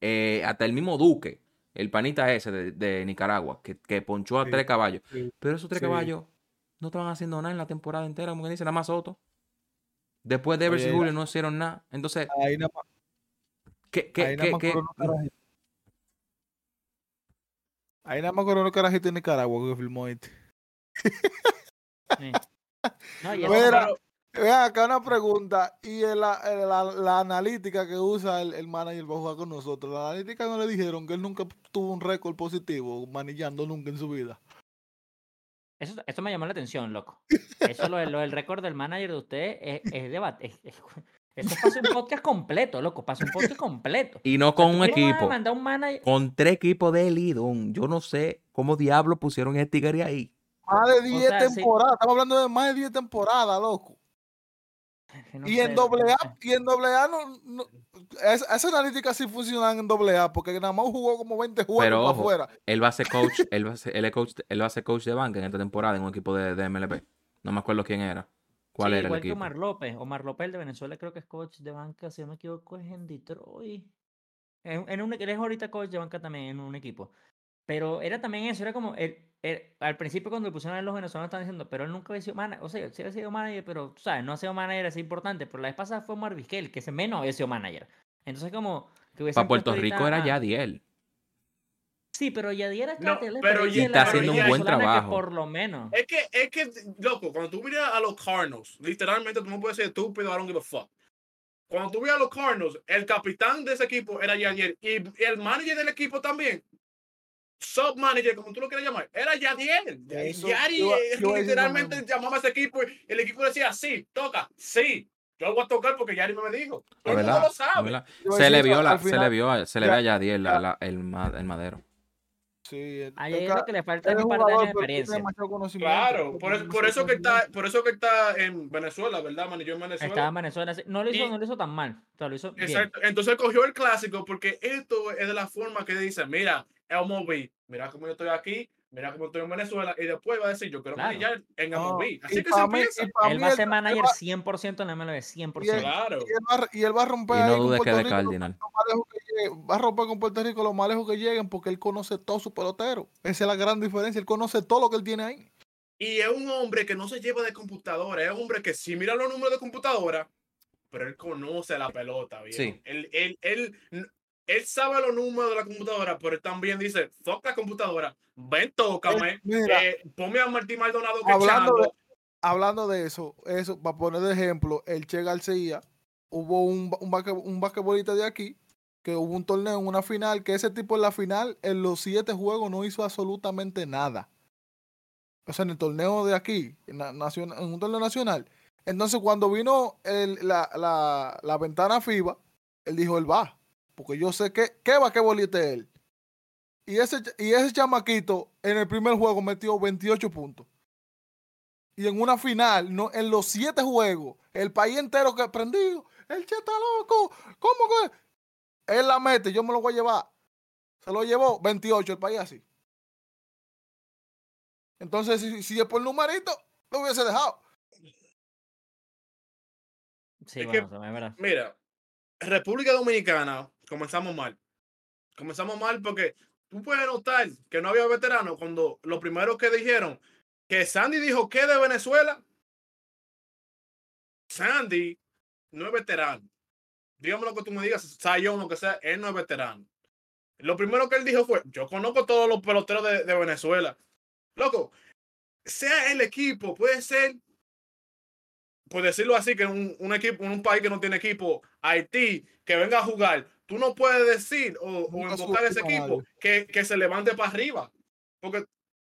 Eh, hasta el mismo Duque, el panita ese de, de Nicaragua, que, que ponchó a Sí, tres caballos. sí, Pero esos tres sí. caballos no estaban haciendo nada en la temporada entera, como que dice, nada más Soto. Después de Evers y Julio no hicieron nada. Entonces, Ahí nada más, ¿qué, qué, ahí nada qué- más qué-. Ahí nada más coronó Carajito en Nicaragua que filmó este. sí. No, y Vean acá una pregunta. Y el- la, el- la- la analítica que usa el, el manager para jugar con nosotros, la analítica no le dijeron que él nunca tuvo un récord positivo manillando nunca en su vida. Eso, esto me llamó la atención, loco. Eso lo, lo del récord del manager de ustedes es, es debate. es- es- eso pasa un podcast completo, loco. Pasa un podcast completo. Y no O sea, con un a equipo, mandar un manager. con tres equipos de Lidón. Yo no sé cómo diablos pusieron ese tigre ahí. Más de 10 sea, sí. temporadas. Estamos hablando de más de 10 temporadas, loco. no y sé, en doble A, y en doble A no, no- es- esas analíticas sí funcionan en doble A, porque nada más jugó como 20 juegos Pero ojo, afuera. Él va a ser coach, él va a ser, él es coach, él va a ser coach de banca en esta temporada en un equipo de, de MLB. No me acuerdo quién era. ¿Cuál Sí, era el igual que equipo? Omar López. Omar López, el de Venezuela, creo que es coach de banca, si no me equivoco, es en Detroit. En, en un, él es ahorita coach de banca también en un equipo. Pero era también eso, era como, él- él- al principio cuando le pusieron a los venezolanos estaban diciendo, pero él nunca había sido manager, o sea, sí había sido manager, pero, tú sabes, no ha sido manager así importante, pero la vez pasada fue Omar Vizquel, que ese menos había sido manager. Entonces como, que Para Puerto Rico era a- Yadiel. Sí, pero Yadier acá No, tiene pero está haciendo un buen trabajo. por lo menos. Es que, es que, loco, cuando tú miras a los Cardinals, literalmente tú no puedes ser estúpido, I don't give a fuck. Cuando tú miras a los Cardinals, el capitán de ese equipo era Yadier y el manager del equipo también, sub-manager, como tú lo quieras llamar, era Yadier. Eso, Yari yo yo literalmente llamaba a ese equipo y el equipo decía, sí, toca, sí. Yo lo voy a tocar porque Yari me lo dijo. Todo ¿De el mundo lo ¿De sabe. Se le vio, la, se le vio, a- se le ve a Yadiel la- el, el madero. Sí, el- A el ca- lo que le falta es él es un par de jugador, años de pero tiene experiencia. Claro, por, eso- por eso que está, por eso que está en Venezuela, ¿verdad, man? Yo en Venezuela. Estaba en Venezuela. No lo hizo, Y- no lo hizo tan mal. O sea, lo hizo bien. Exacto. Entonces él cogió el clásico porque esto es de la forma que dice, mira, MLB, mira cómo yo estoy aquí, mira cómo estoy en Venezuela, y después va a decir, yo quiero Claro. manillar en No, MLB. Así y que se mí- empieza. Él va a ser manager va- 100% en la MLB. 100%. Claro. y él va, y él va a romper Y ahí no con dudes que Puerto de Rico lo- Cardinal. lo más lejos que llegue. Va a romper con Puerto Rico lo más lejos que lleguen porque él conoce todo su pelotero. Esa es la gran diferencia. Él conoce todo lo que él tiene ahí. Y es un hombre que no se lleva de computadora, es un hombre que sí mira los números de computadora, pero él conoce la pelota, bien. Sí. Él, él, él, él sabe los números de la computadora, pero él también dice, fuck la computadora, ven, tócame, Él- mira, eh, ponme a Martín Maldonado que Hablando de- chango". hablando de eso, eso, para poner de ejemplo, el Che García, hubo un, un, basque- un basquetbolista de aquí que hubo un torneo en una final, que ese tipo en la final, en los siete juegos, no hizo absolutamente nada. O sea, en el torneo de aquí, en, la nacion- en un torneo nacional. Entonces, cuando vino el- la, la, la ventana FIBA, él dijo, él va. Porque yo sé que, qué basquetbolista es él. Y ese, y ese chamaquito en el primer juego metió 28 puntos. Y en una final, no, en los siete juegos, el país entero que prendido, el che está loco, ¿cómo que? Él la mete, yo me lo voy a llevar. Se lo llevó 28 el país así. Entonces, si, si es por numerito, lo hubiese dejado. Sí, Es que- bueno, es verdad. Mira, República Dominicana, comenzamos mal. Comenzamos mal porque tú puedes notar que no había veteranos cuando lo primero que dijeron que Sandy dijo que de Venezuela. Sandy no es veterano. Dígame lo que tú me digas, Sayón, lo que sea, él no es veterano. Lo primero que él dijo fue, yo conozco todos los peloteros de, de Venezuela. Loco, sea el equipo, puede ser, por decirlo así, que un, un equipo, un país que no tiene equipo, Haití, que venga a jugar, tú no puedes decir o, o invocar a ese equipo que, que se levante para arriba. Porque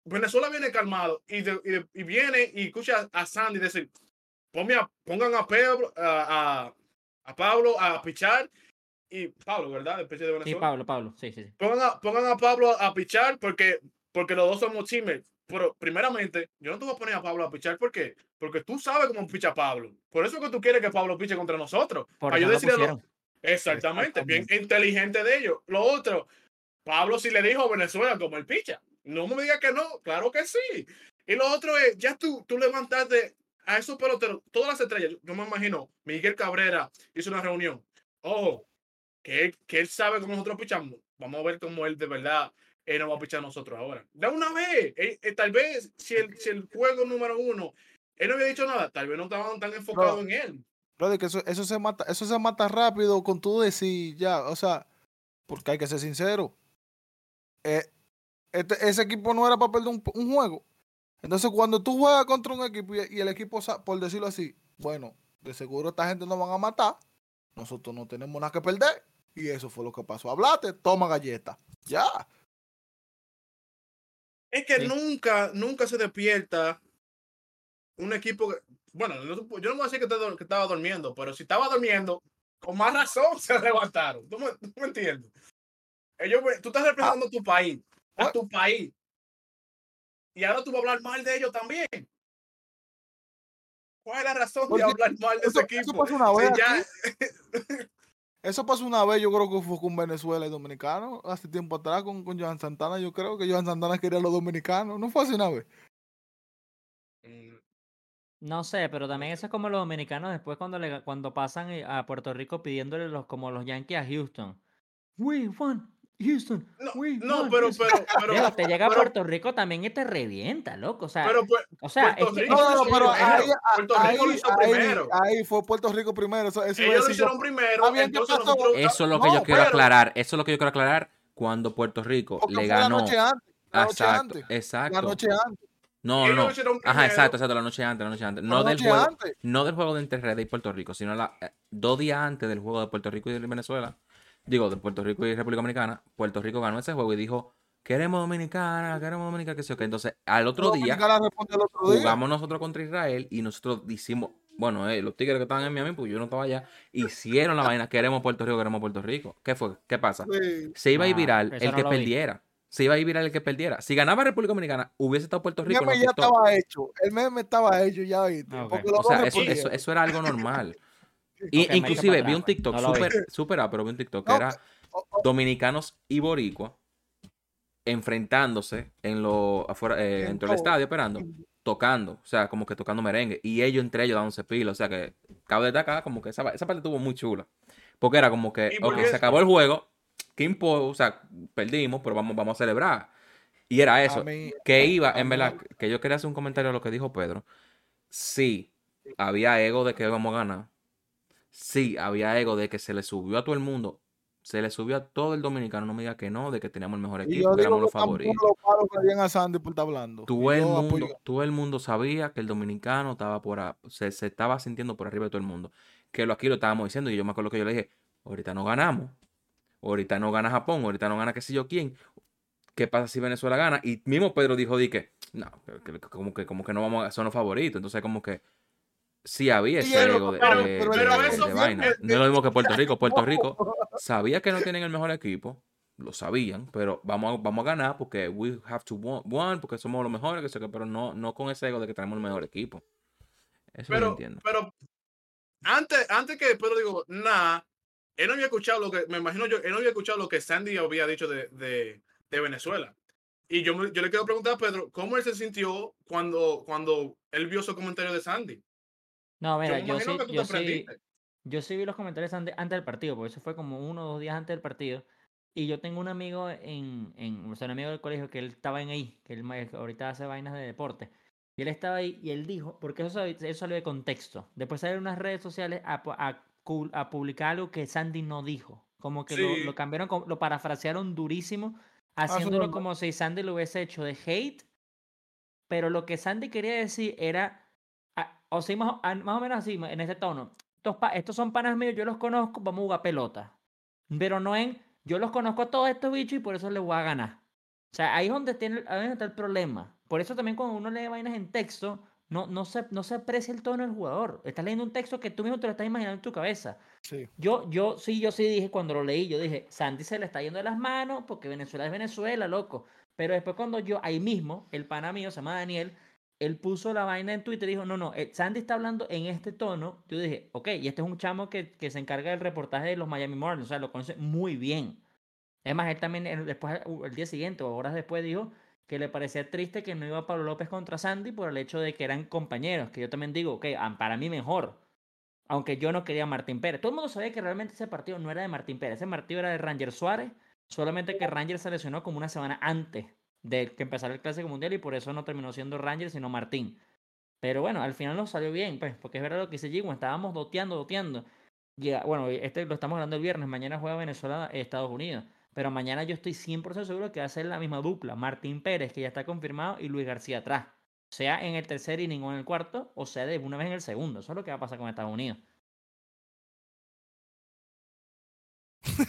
Venezuela viene calmado y, de- y, de- y viene y escucha a Sandy decir, ponme a- pongan a Pablo, a, a, a Pablo a pichar y Pablo, ¿verdad? El de Sí, Venezuela. Pablo, Pablo. Sí, sí, sí. pongan a, pongan a Pablo a, a pichar porque, porque los dos somos teammates. Pero primeramente, yo no te voy a poner a Pablo a pichar ¿por qué? Porque tú sabes cómo picha Pablo. Por eso es que tú quieres que Pablo piche contra nosotros. Por Para yo lo decirle Exactamente, bien inteligente de ellos. Lo otro, Pablo sí le dijo a Venezuela como el picha. No me diga que no, claro que sí. Y lo otro es, ya tú, tú levantaste a esos peloteros, todas las estrellas, yo- me imagino, Miguel Cabrera hizo una reunión. Oh, que él, que él sabe cómo nosotros pichamos. Vamos a ver cómo él de verdad él no va a pichar a nosotros ahora. De una vez, eh, eh, tal vez si el, si el juego número uno, él no había dicho nada, tal vez no estaban tan enfocados en él. Brother, que eso, eso se mata, eso se mata rápido con tú decir ya, o sea, porque hay que ser sincero. Eh, este- ese equipo no era para perder un, un juego. Entonces, cuando tú juegas contra un equipo y, y el equipo, por decirlo así, bueno, de seguro esta gente nos van a matar, nosotros no tenemos nada que perder. Y eso fue lo que pasó. Hablaste, toma galleta. Ya. Es que Sí. nunca, nunca se despierta un equipo. Bueno, yo no voy a decir que, estaba- que estaba durmiendo, pero si estaba durmiendo, con más razón se levantaron. ¿Tú me, tú me entiendes? Ellos, tú estás representando a tu país, a tu país. Y ahora tú vas a hablar mal de ellos también. ¿Cuál es la razón Porque de hablar mal de eso- ese eso equipo? pasó una vez ya- Eso pasó una vez, yo creo que fue con Venezuela y Dominicano, hace tiempo atrás con, con Johan Santana. Yo creo que Johan Santana quería a los dominicanos. No fue así una vez. Mm, No sé, pero también eso es como los dominicanos después cuando le, cuando pasan eh, a Puerto Rico pidiéndole los como los Yankees a Houston. We won, Houston. No, we no, won, pero, Houston". pero, pero, te llega a Puerto Rico también y te revienta, loco. O sea, pero, pues, o sea, Puerto es que Rico No, no, pero ahí, Puerto ahí, Rico lo hizo ahí- primero. ahí fue Puerto Rico primero. Eso, eso ellos lo yo. hicieron primero. Está bien, ¿qué Entonces pasó? nosotros, Eso es lo que No, yo quiero pero- aclarar. Eso es lo que yo quiero aclarar cuando Puerto Rico Porque le fue la ganó. noche antes. La noche Exacto, antes. exacto. La noche antes. No, no. hicieron Ajá, exacto, exacto, la noche antes, la noche antes. No del noche juego, antes. no del juego de entre RD y Puerto Rico, sino la, eh, dos días antes del juego de Puerto Rico y de Venezuela. Digo, de Puerto Rico y República Dominicana. Puerto Rico ganó ese juego y dijo, queremos Dominicana, queremos Dominicana, que sé yo qué. Entonces, al otro día, otro jugamos nosotros contra Israel y nosotros hicimos, bueno, eh, los tigres que estaban en Miami, pues yo no estaba allá, hicieron la vaina, queremos Puerto Rico, queremos Puerto Rico. ¿Qué fue? ¿Qué pasa? Sí. Se iba a ir viral el no que vi. Se iba a ir viral el que perdiera. Si ganaba República Dominicana, hubiese estado Puerto El Rico. en meme ya estaba hecho. El meme estaba hecho ya, ¿viste? Ah, ok. Porque los O sea, eso, eso, respondieron. eso era algo normal. Y, inclusive vi un pues. TikTok No super, pero vi un TikTok que era dominicanos y boricua enfrentándose en lo afuera, eh, En dentro del estadio esperando, tocando, o sea, como que tocando merengue, y ellos entre ellos dándose pila, o sea que cabe destacar como que esa, esa parte estuvo muy chula, porque era como que, se acabó el juego, ¿qué O sea, perdimos, pero vamos, vamos a celebrar. Y era eso, mí, que iba, en mí- verdad, que yo quería hacer un comentario a lo que dijo Pedro. Sí, había ego de que íbamos a ganar. Sí, había ego de que se le subió a todo el mundo. Se le subió a todo el dominicano. No me diga que no, de que teníamos el mejor equipo, que éramos los favoritos. los palos que habían a Sandy por estar hablando. Todo el mundo, todo el mundo sabía que el dominicano estaba por a- se, se estaba sintiendo por arriba de todo el mundo. Que lo aquí lo estábamos diciendo y yo me acuerdo que yo le dije, ahorita no ganamos. Ahorita no gana Japón, ahorita no gana qué sé yo quién. ¿Qué pasa si Venezuela gana? Y mismo Pedro dijo, di que, no, que- como que, como que no vamos a ser los favoritos. Entonces como que sí había ese pero- ego de, pero- de- pero de- eso de fue- vaina. No es lo mismo que Puerto Rico. Puerto Rico sabía que no tienen el mejor equipo, lo sabían, pero vamos a, vamos a ganar porque we have to won, porque somos los mejores, que sé qué, pero no, no con ese ego de que tenemos el mejor equipo. Eso lo pero, entiendo. pero antes, antes que Pedro digo, nada, él no había escuchado lo que, me imagino yo, él no había escuchado lo que Sandy había dicho de, de, de Venezuela. Y yo, yo le quiero preguntar a Pedro, ¿cómo él se sintió cuando, cuando él vio su comentario de Sandy? No, mira, yo, imagino sí, yo sí, yo sí vi los comentarios ante- antes del partido, porque eso fue como uno o dos días antes del partido. Y yo tengo un amigo en, en o sea, un amigo del colegio que él estaba en ahí, que él ahorita hace vainas de deporte. Y él estaba ahí y él dijo, porque eso, eso salió de contexto. Después salió en unas redes sociales a, a, a publicar algo que Sandy no dijo. Como que lo, Sí. lo cambiaron, como- lo parafrasearon durísimo, es haciéndolo como si Sandy lo hubiese hecho de hate. Pero lo que Sandy quería decir era, ah, o sea, más, ah, más o menos así, en ese tono. Estos, estos son panas míos, yo los conozco, vamos a jugar pelota. Pero no en, yo los conozco a todos estos bichos y por eso les voy a ganar. O sea, ahí es donde, tiene, ahí es donde está el problema. Por eso también cuando uno lee vainas en texto, no, no, se, no se aprecia el tono del jugador. Estás leyendo un texto que tú mismo te lo estás imaginando en tu cabeza. Sí. Yo, yo sí, yo sí dije cuando lo leí, yo dije, Sandy se le está yendo de las manos porque Venezuela es Venezuela, loco. Pero después cuando yo, ahí mismo, el pana mío, se llama Daniel, él puso la vaina en Twitter y dijo, no, no, eh, Sandy está hablando en este tono. Yo dije, ok, y este es un chamo que, que se encarga del reportaje de los Miami Marlins, o sea, lo conoce muy bien. Es más, él también después, u- el día siguiente o horas después dijo que le parecía triste que no iba Pablo López contra Sandy por el hecho de que eran compañeros, que yo también digo, ok, ah, para mí mejor. Aunque yo no quería Martín Pérez. Todo el mundo sabía que realmente ese partido no era de Martín Pérez. Ese partido era de Ranger Suárez. Solamente que Ranger se lesionó como una semana antes de que empezara el Clásico Mundial y por eso no terminó siendo Ranger, sino Martín. Pero bueno, al final nos salió bien, pues, porque es verdad lo que dice Jigwan, estábamos doteando, doteando. Llega- bueno, este lo estamos hablando el viernes, mañana juega Venezuela, Estados Unidos. Pero mañana yo estoy 100% seguro que va a ser la misma dupla. Martín Pérez, que ya está confirmado, y Luis García atrás. Sea en el tercer inning o en el cuarto, o sea de una vez en el segundo. Eso es lo que va a pasar con Estados Unidos.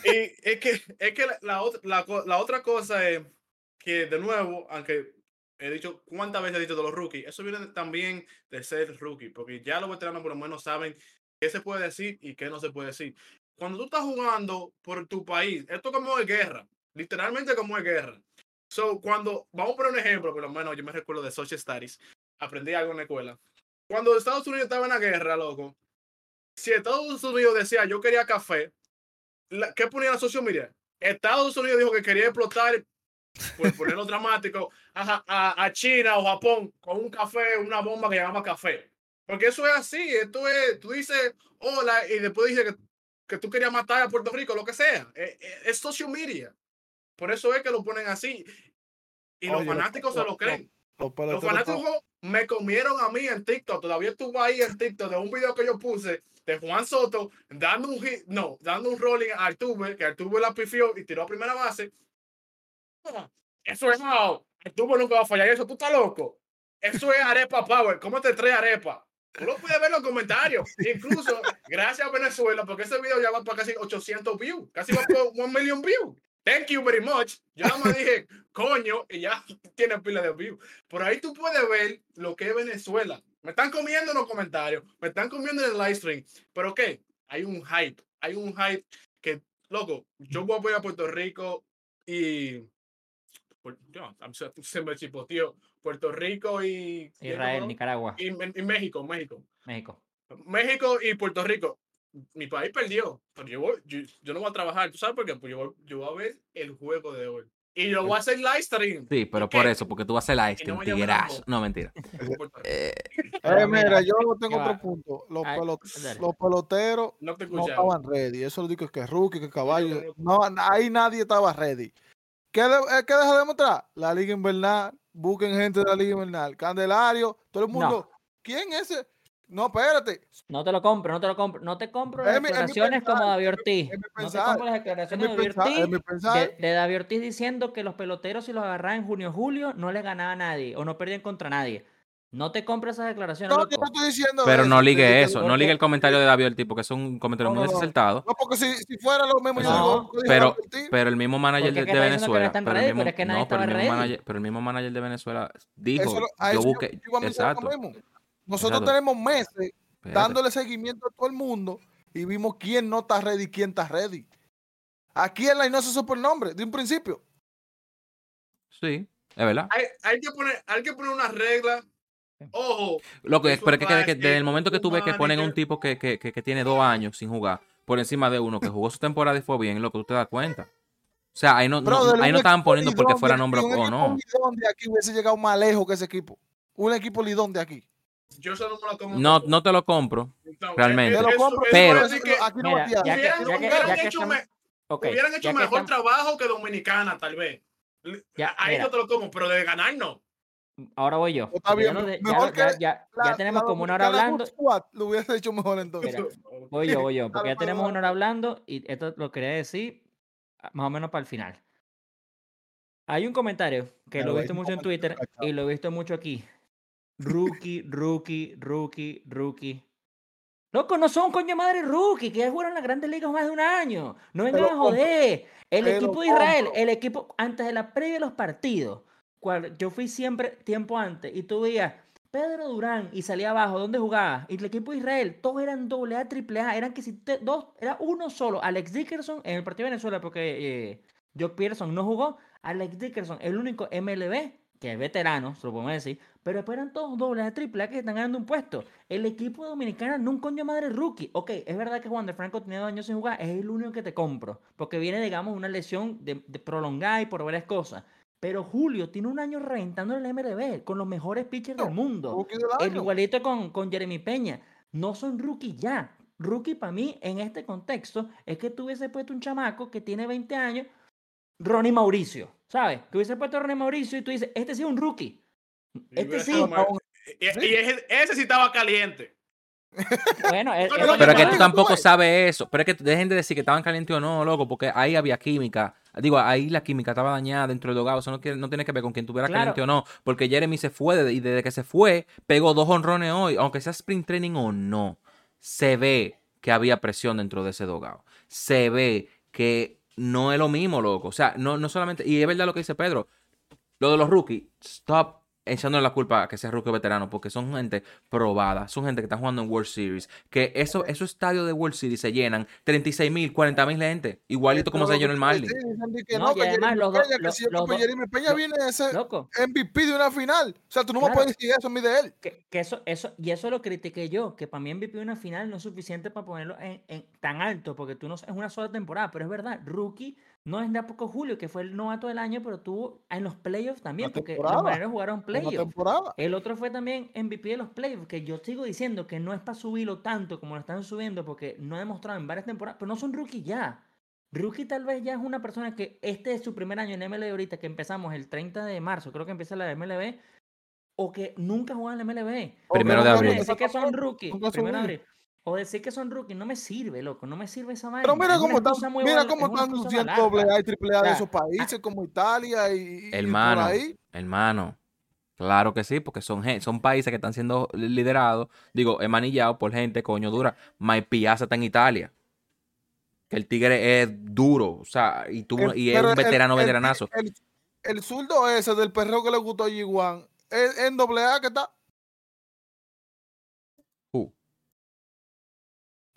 Y es que, es que la, la otra, cosa es que, de nuevo, aunque he dicho cuántas veces he dicho de los rookies, eso viene también de ser rookie, porque ya los veteranos por lo menos saben qué se puede decir y qué no se puede decir. Cuando tú estás jugando por tu país, esto como es guerra, literalmente como es guerra. So, cuando, vamos a poner un ejemplo, por lo menos yo me recuerdo de Social Studies, aprendí algo en la escuela. Cuando Estados Unidos estaba en la guerra, loco, si Estados Unidos decía yo quería café, la- ¿qué ponía la social media? Estados Unidos dijo que quería explotar, por ponerlo dramático, a, a, a China o Japón con un café, una bomba que llamaba café. Porque eso es así, esto es, tú dices hola y después dices que, que tú querías matar a Puerto Rico, lo que sea. Es, es- es social media. Por eso es que lo ponen así. Y los lo- fanáticos se lo- lo lo- creen. Los fanáticos me comieron a mí en TikTok. Todavía estuvo ahí en TikTok de un video que yo puse de Juan Soto dando un hit, no, dando un rolling a Artube, que Artube la pifió y tiró a primera base. Eso es no. Artube nunca va a fallar eso. Tú estás loco. Eso es arepa power. ¿Cómo te trae arepa? Tú lo puedes ver en los comentarios. Incluso, gracias a Venezuela, porque ese video ya va para casi 800 views. Casi va por 1 million views. Thank you very much. Yo nada más dije, coño, y ya tiene pila de views. Por ahí tú puedes ver lo que es Venezuela. Me están comiendo en los comentarios, me están comiendo en el live stream. Pero ¿qué? Hay un hype, hay un hype que, loco, yo voy a Puerto Rico y... Yo, se me chipoteó. Puerto Rico y... ¿quién Israel, más? Nicaragua, y, y México, México. México. México y Puerto Rico. Mi país perdió. Pero yo, voy- yo, yo no voy a trabajar. ¿Tú sabes por qué? Pues yo, voy- yo voy a ver el juego de hoy. Y lo voy a hacer live stream. Sí, pero ¿Y por qué? eso, porque tú vas a hacer live Y no stream, tampoco. No, mentira. Eh, Eh, mira, yo ¿qué tengo va? otro punto. Los, Ay, pelot- dale. los peloteros No te no estaban ready. Eso lo digo que rookie, que caballo. no. No, ahí nadie estaba ready. ¿Qué, de- eh, ¿Qué deja de demostrar? La Liga Invernal. Busquen gente de la Liga Invernal. Candelario, todo el No. mundo. ¿Quién es ese? No, espérate. No te lo compro, no te lo compro. No te compro las declaraciones como David Ortiz. No te compro las Es declaraciones de David Ortiz. De, de David Ortiz diciendo que los peloteros si los agarraban en junio o julio no les ganaba a nadie o no perdían contra nadie. No te compro esas declaraciones, No, yo loco. no estoy diciendo pero eso, no ligue eso, no ligue el comentario de David Ortiz, porque es un comentario No, muy desacertado. No, porque si, si fuera lo mismo, yo No, digo, Pero, pero el mismo manager de, Venezuela, pero el ready, mismo, pero es que nadie no, pero el mismo manager, pero el mismo manager de Venezuela dijo, Eso yo busqué, yo iba a mencionar exacto, lo mismo. Nosotros Exacto. tenemos meses espérate. dándole seguimiento a todo el mundo y vimos quién no está ready y quién está ready. Aquí en la no se supo el nombre de un principio. Sí, es verdad. Hay, hay que poner, hay que poner una regla. Ojo. Lo que, Eso pero es que, que- desde el momento que tú ves que un ponen a un tipo que, que, que, que tiene dos años sin jugar por encima de uno que jugó su temporada y fue bien, lo que tú te das cuenta. O sea, ahí no, no- ahí un no estaban poniendo porque fuera nombre aquí, un o equipo no. lidón de aquí hubiese llegado más lejos que ese equipo. Un equipo lidón de aquí. Yo eso no me lo tomo. No, no te lo compro. No, realmente. Te lo eso- compro, eso Pero- no hubieran, hecho que mejor estamos- trabajo que Dominicana, tal vez. Ya, Ahí mira. no te lo como, pero de ganar no. Ahora voy yo. Ya bien, ya mejor ya- que ya- ya La- tenemos la como una hora hablando. Squad Lo hubiese hecho mejor entonces. Mira, Voy yo, voy yo, porque ya tenemos una hora hablando y esto lo quería decir ah, más o menos para el final. Hay un comentario que Ya, lo he visto mucho en Twitter y lo he visto mucho aquí. Rookie, rookie, rookie, rookie. Loco, no son coño madre rookie, que ya jugaron en las grandes ligas más de un año. No vengan a compro, joder. El equipo de Israel, compro. el equipo, antes de la previa de los partidos, yo fui siempre tiempo antes y tú veías Pedro Durán y salía abajo, ¿dónde jugaba? Y el equipo de Israel, todos eran doble A, triple A, eran que si te- dos, era uno solo, Alex Dickerson en el partido de Venezuela, porque eh, Jock Peterson no jugó, Alex Dickerson, el único MLB, que es veterano, se decir, pero después eran todos dobles A, triple A que están ganando un puesto. El equipo dominicano no un coño madre rookie. Ok, es verdad que Juan de Franco tenía dos años sin jugar, es el único que te compro, porque viene, digamos, una lesión de prolongada y por varias cosas. Pero Julio tiene un año reventando en el MLB con los mejores pitchers del mundo. El igualito con, con Jeremy Peña. No son rookies ya. Rookie para mí, en este contexto, es que tú hubiese puesto un chamaco que tiene 20 años, Ronnie Mauricio, ¿sabes? Que hubiese puesto a Ronnie Mauricio y tú dices, este sí es un rookie. Este sí. Y, y ese, ese sí estaba caliente. Bueno, es- Pero eso Pero es es que tú tampoco sabes eso. Pero es que dejen de decir que estaban calientes o no, loco, porque ahí había química. Digo, ahí la química estaba dañada dentro del dogado. Eso no, no tiene que ver con quien tuviera Claro. caliente o no. Porque Jeremy se fue y desde que se fue, pegó dos honrones hoy. Aunque sea sprint training o no, se ve que había presión dentro de ese dogado. Se ve que no es lo mismo, loco. O sea, no, no solamente. Y es verdad lo que dice Pedro. Lo de los rookies, stop echándole la culpa a que sea rookie veterano, porque son gente probada, son gente que está jugando en World Series, que eso, esos estadios de World Series se llenan 36 mil, 40 mil gente, igualito como se llenó el Marlin. No, que además Jeremy los dos- Peña, Jeremy viene a ser Loco, MVP de una final. O sea, tú no me puedes decir eso a mí de él. que, que eso, eso, y eso lo critiqué yo, que para mí MVP de una final no es suficiente para ponerlo en, en tan alto, porque tú no es una sola temporada, pero es verdad, rookie no es de poco Julio, que fue el novato del año, pero tuvo en los playoffs también, Una porque los marineros jugaron playoffs. temporada. El otro fue también MVP de los playoffs, que yo sigo diciendo que no es para subirlo tanto como lo están subiendo, porque no ha demostrado en varias temporadas, pero no son rookie ya. Rookie tal vez ya es una persona que este es su primer año en MLB ahorita, que empezamos el 30 de marzo, creo que empieza la de MLB, o que nunca juega en la MLB. Primero de abril. Decir que son rookies, primero de abril. O decir que son rookies, no me sirve, loco, no me sirve esa vaina. Pero mira cómo están, mira cómo están luciendo doble A y triple A de esos países como Italia y, y- y por Hermano, ahí. hermano, claro que sí, porque son, son países que están siendo liderados, digo, emanillados por gente coño dura. Mike Piazza está en Italia. Que el tigre es duro, o sea, y, tuvo, El- y es un veterano, el- veteranazo. El, el zurdo ese del perreo que le gustó a G1 es en doble A que está.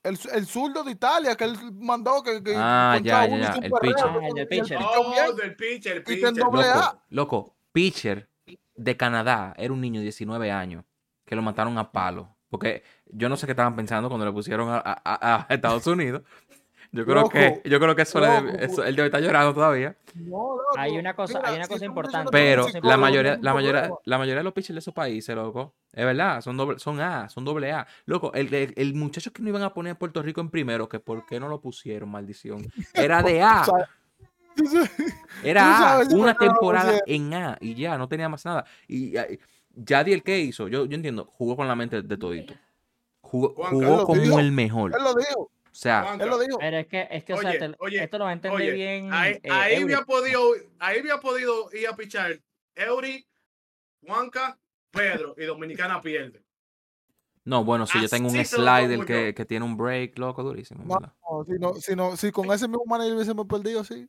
El, el zurdo de Italia que él mandó que, que Ah, ya, ya, y hizo un el perreo, pitcher. Ah, el pitcher. Oh, del el pitcher. Loco, loco, pitcher de Canadá era un niño de 19 años que lo mataron a palo. Porque yo no sé qué estaban pensando cuando le pusieron a- a Estados Unidos. Yo creo Loco, que, yo creo que eso, le- loco. eso- él debe estar llorando todavía. No, loco. Hay una cosa- hay una cosa importante. Pero la mayoría, la mayoría, la mayoría de los pitchers de esos países, loco, es verdad, son doble, son A, son doble A. Loco, el, el, el muchacho que no iban a poner a Puerto Rico en primero, que por qué no lo pusieron, maldición. Era de A. Era A, una qué temporada en A y ya, no tenía más nada. Y ya el que hizo, yo, yo entiendo, jugó con la mente de todito. Jugó, jugó como el mejor. él lo dijo, O sea, Juanca, él lo dijo. Pero es que, es que o sea, te- oye, esto lo va a entender oye, bien. ahí, eh, ahí había podido, ahí había podido ir a pichar Eury, Juanca, Pedro y Dominicana pierde. no, bueno, si yo tengo un slider que, que tiene un break, loco, durísimo. No, no, si, no, si, no, si con ese mismo manager hubiésemos perdido, sí.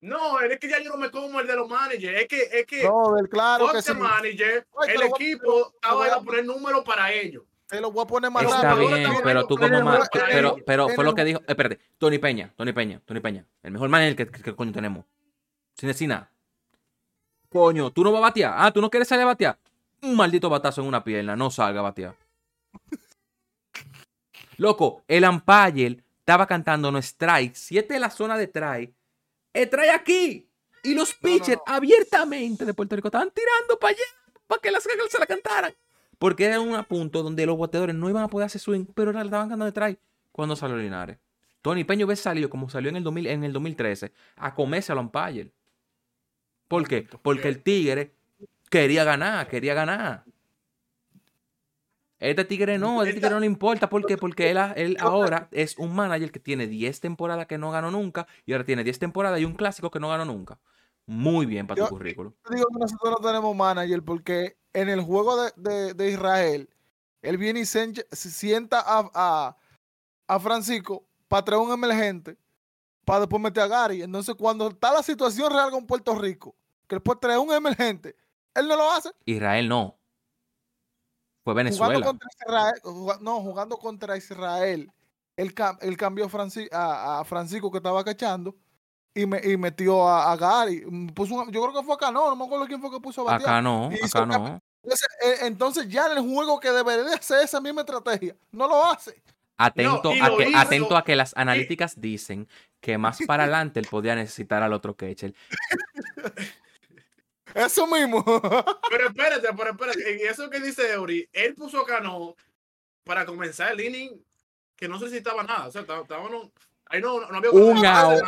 No, es que ya yo no me como el de los managers. Es que, es que No, claro que sí. manager, Ay, el a- equipo estaba a poner números para ellos. Te lo voy a poner más Está rápido. bien, pero tú como para pero, pero fue lo que dijo, espérate, Tony Peña, Tony Peña, Tony Peña, el mejor manager que, que, que coño tenemos. Sin decir nada. Coño, tú no vas a batear. Ah, tú no quieres salir a batear. Un maldito batazo en una pierna, no salga a batear. Loco, el umpire estaba cantando no strike. Si esta es la zona de try, trae aquí. Y los No, no, pitchers no. abiertamente de Puerto Rico estaban tirando para allá para que las se la cantaran. Porque era un punto donde los bateadores no iban a poder hacer swing, pero le estaban cantando de try cuando salió Linares. Tony Peña hubiese salido como salió en el, 2000, en el 2013 a comerse a los umpires. ¿Por qué? Porque el Tigre quería ganar, quería ganar. Este Tigre no, este Tigre no le importa. ¿Por qué? Porque él ahora es un manager que tiene 10 temporadas que no ganó nunca y ahora tiene 10 temporadas y un clásico que no ganó nunca. Muy bien para tu currículum. Yo digo que nosotros no tenemos manager porque en el juego de, de- de Israel, él viene y se, sienta a, a, a Francisco para traer un emergente para después meter a Gary. Entonces, cuando está la situación real con Puerto Rico, que puede traer un emergente, él no lo hace. Israel no. Fue Jugando Venezuela. contra Israel, no, jugando contra Israel, él, cam- él cambió a- a Francisco que estaba cachando y, me, y metió a, a Gary. Puso un- yo creo que fue acá, no, no me acuerdo quién fue que puso a batear. Acá no, acá no. Entonces, eh, entonces ya en el juego que debería hacer esa misma estrategia, no lo hace. Atento, a lo que, hizo. atento a que las analíticas dicen que más para adelante él podía necesitar al otro catcher. Eso mismo. Pero espérate, pero espérate. Y eso que dice Eury, él puso a Cano para comenzar el inning que no necesitaba nada. O sea, estaba- estábamos- ahí no, no había Un out.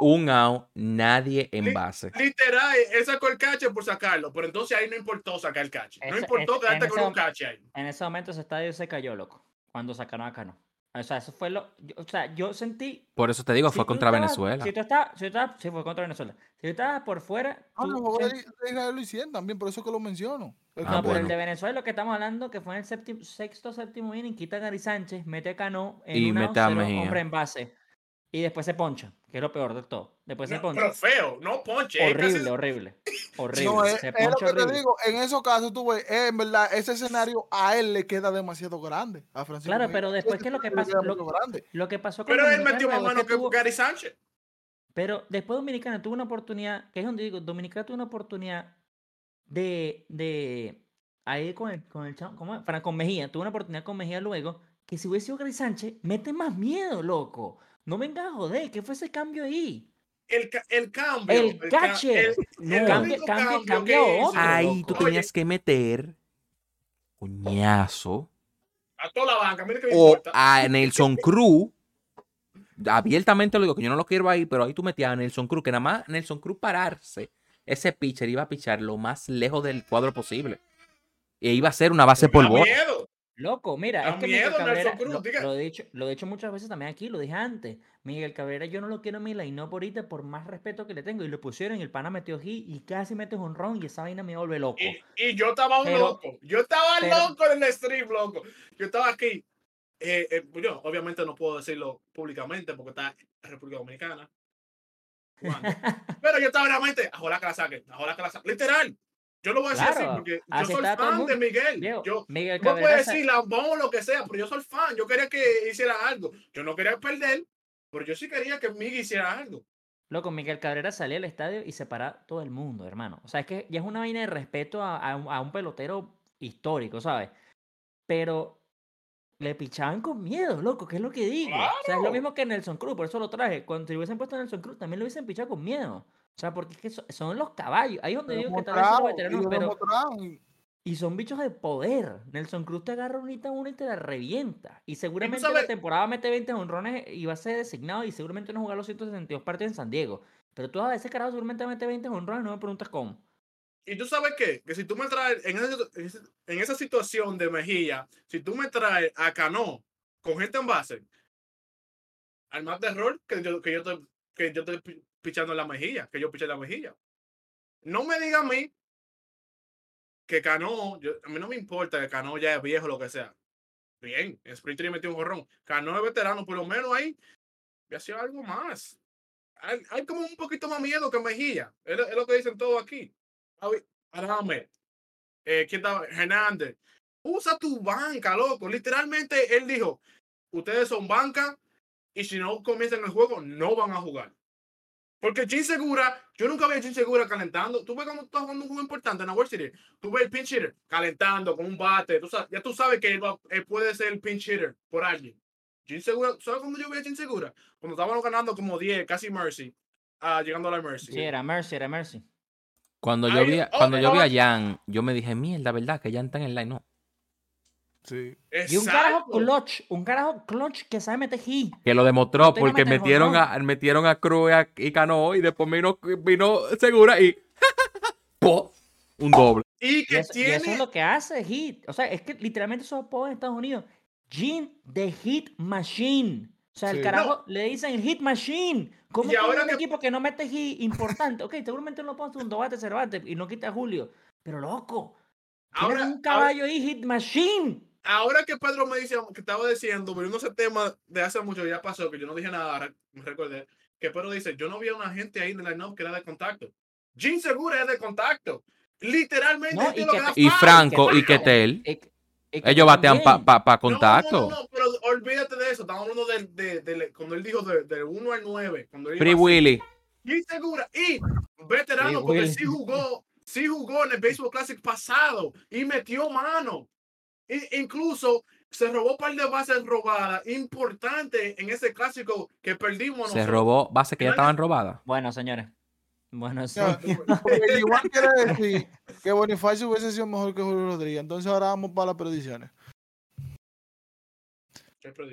Un out, nadie en base. Literal, él sacó el cache por sacarlo, pero entonces ahí no importó sacar el cache. No importó quedarte en con ese un cache ahí. En ese momento ese estadio se cayó, loco. Cuando sacaron a Cano. O sea, eso fue lo. yo- o sea, yo sentí. Por eso te digo, si fue contra estabas- Venezuela. Si tú estabas. Si tú estabas sí, fue contra Venezuela. Si tú estabas por fuera. Ah, de Israel lo hicieron también, por eso que lo menciono. El Ah, no, pero el de Venezuela, lo que estamos hablando, que fue en el séptimo, sexto, séptimo inning, quita a Gary Sánchez, mete a Cano en Y una mete a cero, Mejía. hombre en base. Y después se poncha, que es lo peor de todo. Después se poncha. pero feo, no ponche. horrible, casi- horrible. Horrible. No, es, se es lo poncha que te horrible. digo, en esos casos tú ves, eh, en verdad, ese escenario a él le queda demasiado grande. A Francisco Claro, pero después, Ese ¿qué es lo que queda Lo-. Lo que pasó con Pero él metió más mano que tuvo- Gary Sánchez. Pero después Dominicana tuvo una oportunidad, que es donde digo, Dominicana tuvo una oportunidad de, de ahí con el, con el chavo, ¿cómo es? Para, con Mejía, tuvo una oportunidad con Mejía luego, que si hubiese sido Gary Sánchez, mete más miedo, loco. No vengas a joder, ¿qué fue ese cambio ahí? El, ca- el cambio. El ca- catcher. el- No, el cambia- único cambia- cambio cambia que hizo otro. Ahí tú tenías que meter coñazo A toda la banca, mira que me o importa. a Nelson Cruz. Abiertamente lo digo que yo no lo quiero ahí, pero ahí tú metías a Nelson Cruz, que nada más Nelson Cruz pararse, ese pitcher iba a pichar lo más lejos del cuadro posible. E iba a ser una base por bola. miedo. Loco, mira, es que miedo, Cabrera, Cruz, lo, lo he dicho, lo he dicho muchas veces también aquí, lo dije antes. Miguel Cabrera, yo no lo quiero en mi line, por ahorita, por más respeto que le tengo. Y lo pusieron, y el pana metió hit y casi mete un ron, y esa vaina me vuelve loco. Y, y yo estaba un Pero- loco. Yo estaba pero- loco en el stream, loco. Yo estaba aquí. Eh, eh, yo, obviamente, no puedo decirlo públicamente porque está en República Dominicana. Pero yo estaba realmente, ojalá que la saque, ojalá que la saque. Literal. Yo lo voy a decir Claro, así porque yo soy fan de. Miguel. Yo, Miguel no puedo decir lambón o lo que sea, pero yo soy fan. Yo quería que hiciera algo. Yo no quería perder, pero yo sí quería que Miguel hiciera algo. Loco, Miguel Cabrera salía al estadio y se para todo el mundo, hermano. O sea, es que ya es una vaina de respeto a, a un, a un pelotero histórico, ¿sabes? Pero le pichaban con miedo, loco, que es lo que digo. O sea, es lo mismo que Nelson Cruz, por eso lo traje. Cuando si hubiesen puesto a Nelson Cruz, también lo hubiesen pichado con miedo. O sea, porque es que so- son los caballos. Ahí es donde digo que demostraron, y veteranos, pero. y- son bichos de poder. Nelson Cruz te agarra unita a una y te la revienta. Y seguramente la temporada mete 20 honrones y va a ser designado y seguramente no jugar los 162 partidos en San Diego. Pero tú a ese carajo seguramente mete 20 honrones, no me preguntas cómo. Y tú sabes qué, que si tú me traes en esa, en situación de Mejía, si tú me traes a Cano con gente en base, al más de error que yo, que yo que yo pi- pichando en la mejilla, que yo piché la mejilla. No me diga a mí que Cano, a mí no me importa que Cano ya es viejo lo que sea. Bien, en Sprint Training metió un jorrón. Cano es veterano, por lo menos ahí, y hacía algo más. Hay, como un poquito más miedo que Mejía. Es lo que dicen todos aquí. Adame, eh, ¿quién estaba? Hernández. Usa tu banca, loco. Literalmente él dijo, ustedes son banca y si no comienzan el juego, no van a jugar. Porque Chin Segura, yo nunca vi a Chin Segura calentando. Tú ves cuando estás jugando un juego importante en la World Series. Tú ves el pinch hitter calentando con un bate. Tú sabes, ya tú sabes que él, va- él puede ser el pinch hitter por alguien. Chin Segura, ¿sabes cuándo yo vi a Chin Segura? Cuando estábamos ganando como 10, casi Mercy, ah, llegando a la Mercy. Sí, era Mercy, era Mercy. Cuando yo Ahí- vi, a- oh, cuando yo vi a oh. Jan, yo me dije, mierda, ¿verdad? Que Jan está en el line. No. Sí. Y un carajo clutch, un carajo clutch que sabe meter hit. Que lo demostró No porque meter metieron a, metieron a Cruz y y Cano y después vino, vino Segura y ¡po! un doble. Y Y que eso, y eso tiene. es lo que hace Hit. O sea, es que literalmente esos apodos en Estados Unidos. Gene the Hit Machine. O sea, el carajo le dicen el Hit Machine. ¿Cómo Y ahora un que- equipo que no mete hit importante? Ok, seguramente no lo pones un bate, Cervate y no quita a Julio. Pero loco, Ahora, un ahora, caballo ahí, Hit Machine. Ahora que Pedro me dice que estaba diciendo, volviendo a ese tema de hace mucho, ya pasó, que yo no dije nada, ahora me recordé, que Pedro dice, yo no vi a una gente ahí en el line que era de contacto. Jim Segura es de contacto. Literalmente. No, este y lo que- da Y. Franco y. Ketel, Y- y que ellos batean para pa, pa No, contacto. No, no, no, pero olvídate de eso. Estamos hablando del, de, de- cuando él dijo del de 1 al 9. Cuando él Free. Willy. Jim Segura. Y veterano, Free porque Willy. sí jugó, sí jugó en el Baseball Classic pasado y metió mano. I- incluso se robó un par de bases robadas importantes en ese clásico que perdimos. Se nosotros. robó bases que ya estaban robadas. Bueno, señores. Bueno, sí. Igual quiere decir que Bonifacio hubiese sido mejor que Julio Rodríguez. Entonces ahora vamos para las predicciones.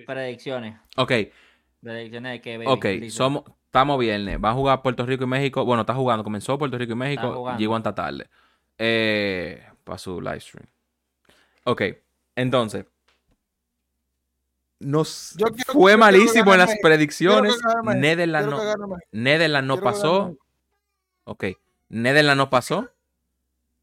Predicciones. Ok, Predicciones de que ok, somos, estamos viernes. Va a jugar Puerto Rico y México. Bueno, está jugando, comenzó Puerto Rico y México. Llegó hasta tarde. Eh, para su live stream. Ok, entonces. Nos Yo quiero- yo fue malísimo en las predicciones. Que no. Netherlands no pasó. Ok. Netherlands no pasó.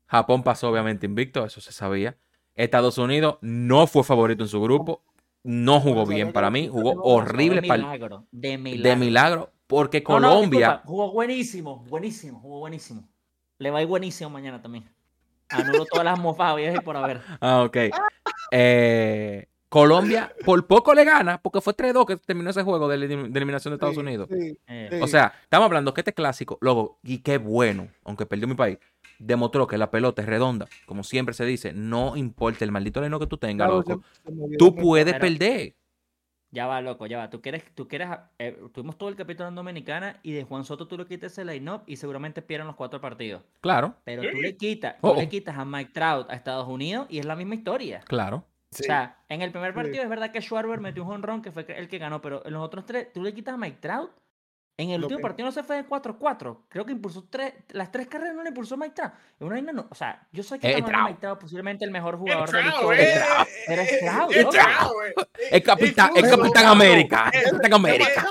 Japón pasó, obviamente, invicto. Eso se sabía. Estados Unidos no fue favorito en su grupo. No jugó bien para mí. Jugó horrible de milagro, de milagro. de milagro. Porque No, no, Colombia. disculpa, jugó buenísimo, buenísimo, jugó buenísimo. Le va a ir buenísimo mañana también. Anulo todas las mofadas y por haber. Ah, ok. Eh, Colombia por poco le gana porque fue 3-2 que terminó ese juego de, elim- de eliminación de Estados Sí, Unidos. sí, Eh, sí. O sea, estamos hablando que este clásico, luego, y qué bueno, aunque perdió mi país, demostró que la pelota es redonda. Como siempre se dice, no importa el maldito leno que tú tengas, Claro, loco. se- se Tú puedes perder. Ya va, loco, ya va. Tú quieres, tú quieres, eh, tuvimos todo el capítulo en Dominicana y de Juan Soto tú le quitas el line-up y seguramente pierden los cuatro partidos. Claro, Pero tú le quitas, Oh. tú le quitas a Mike Trout a Estados Unidos y es la misma historia. claro. Sí. O sea, en el primer Sí. partido es verdad que Schwarber metió un honrón que fue el que ganó, pero en los otros tres, tú le quitas a Mike Trout. En el Lo último que- partido no se fue de 4-4. Creo que impulsó tres, las tres carreras no le impulsó Mike Trout. Es una vaina no- o sea, yo sé que Eh. Mike Trout, posiblemente el mejor jugador de la historia. eh, eh, Pero es Trout, eh. El capitán, el capitán América. El eh, capitán América.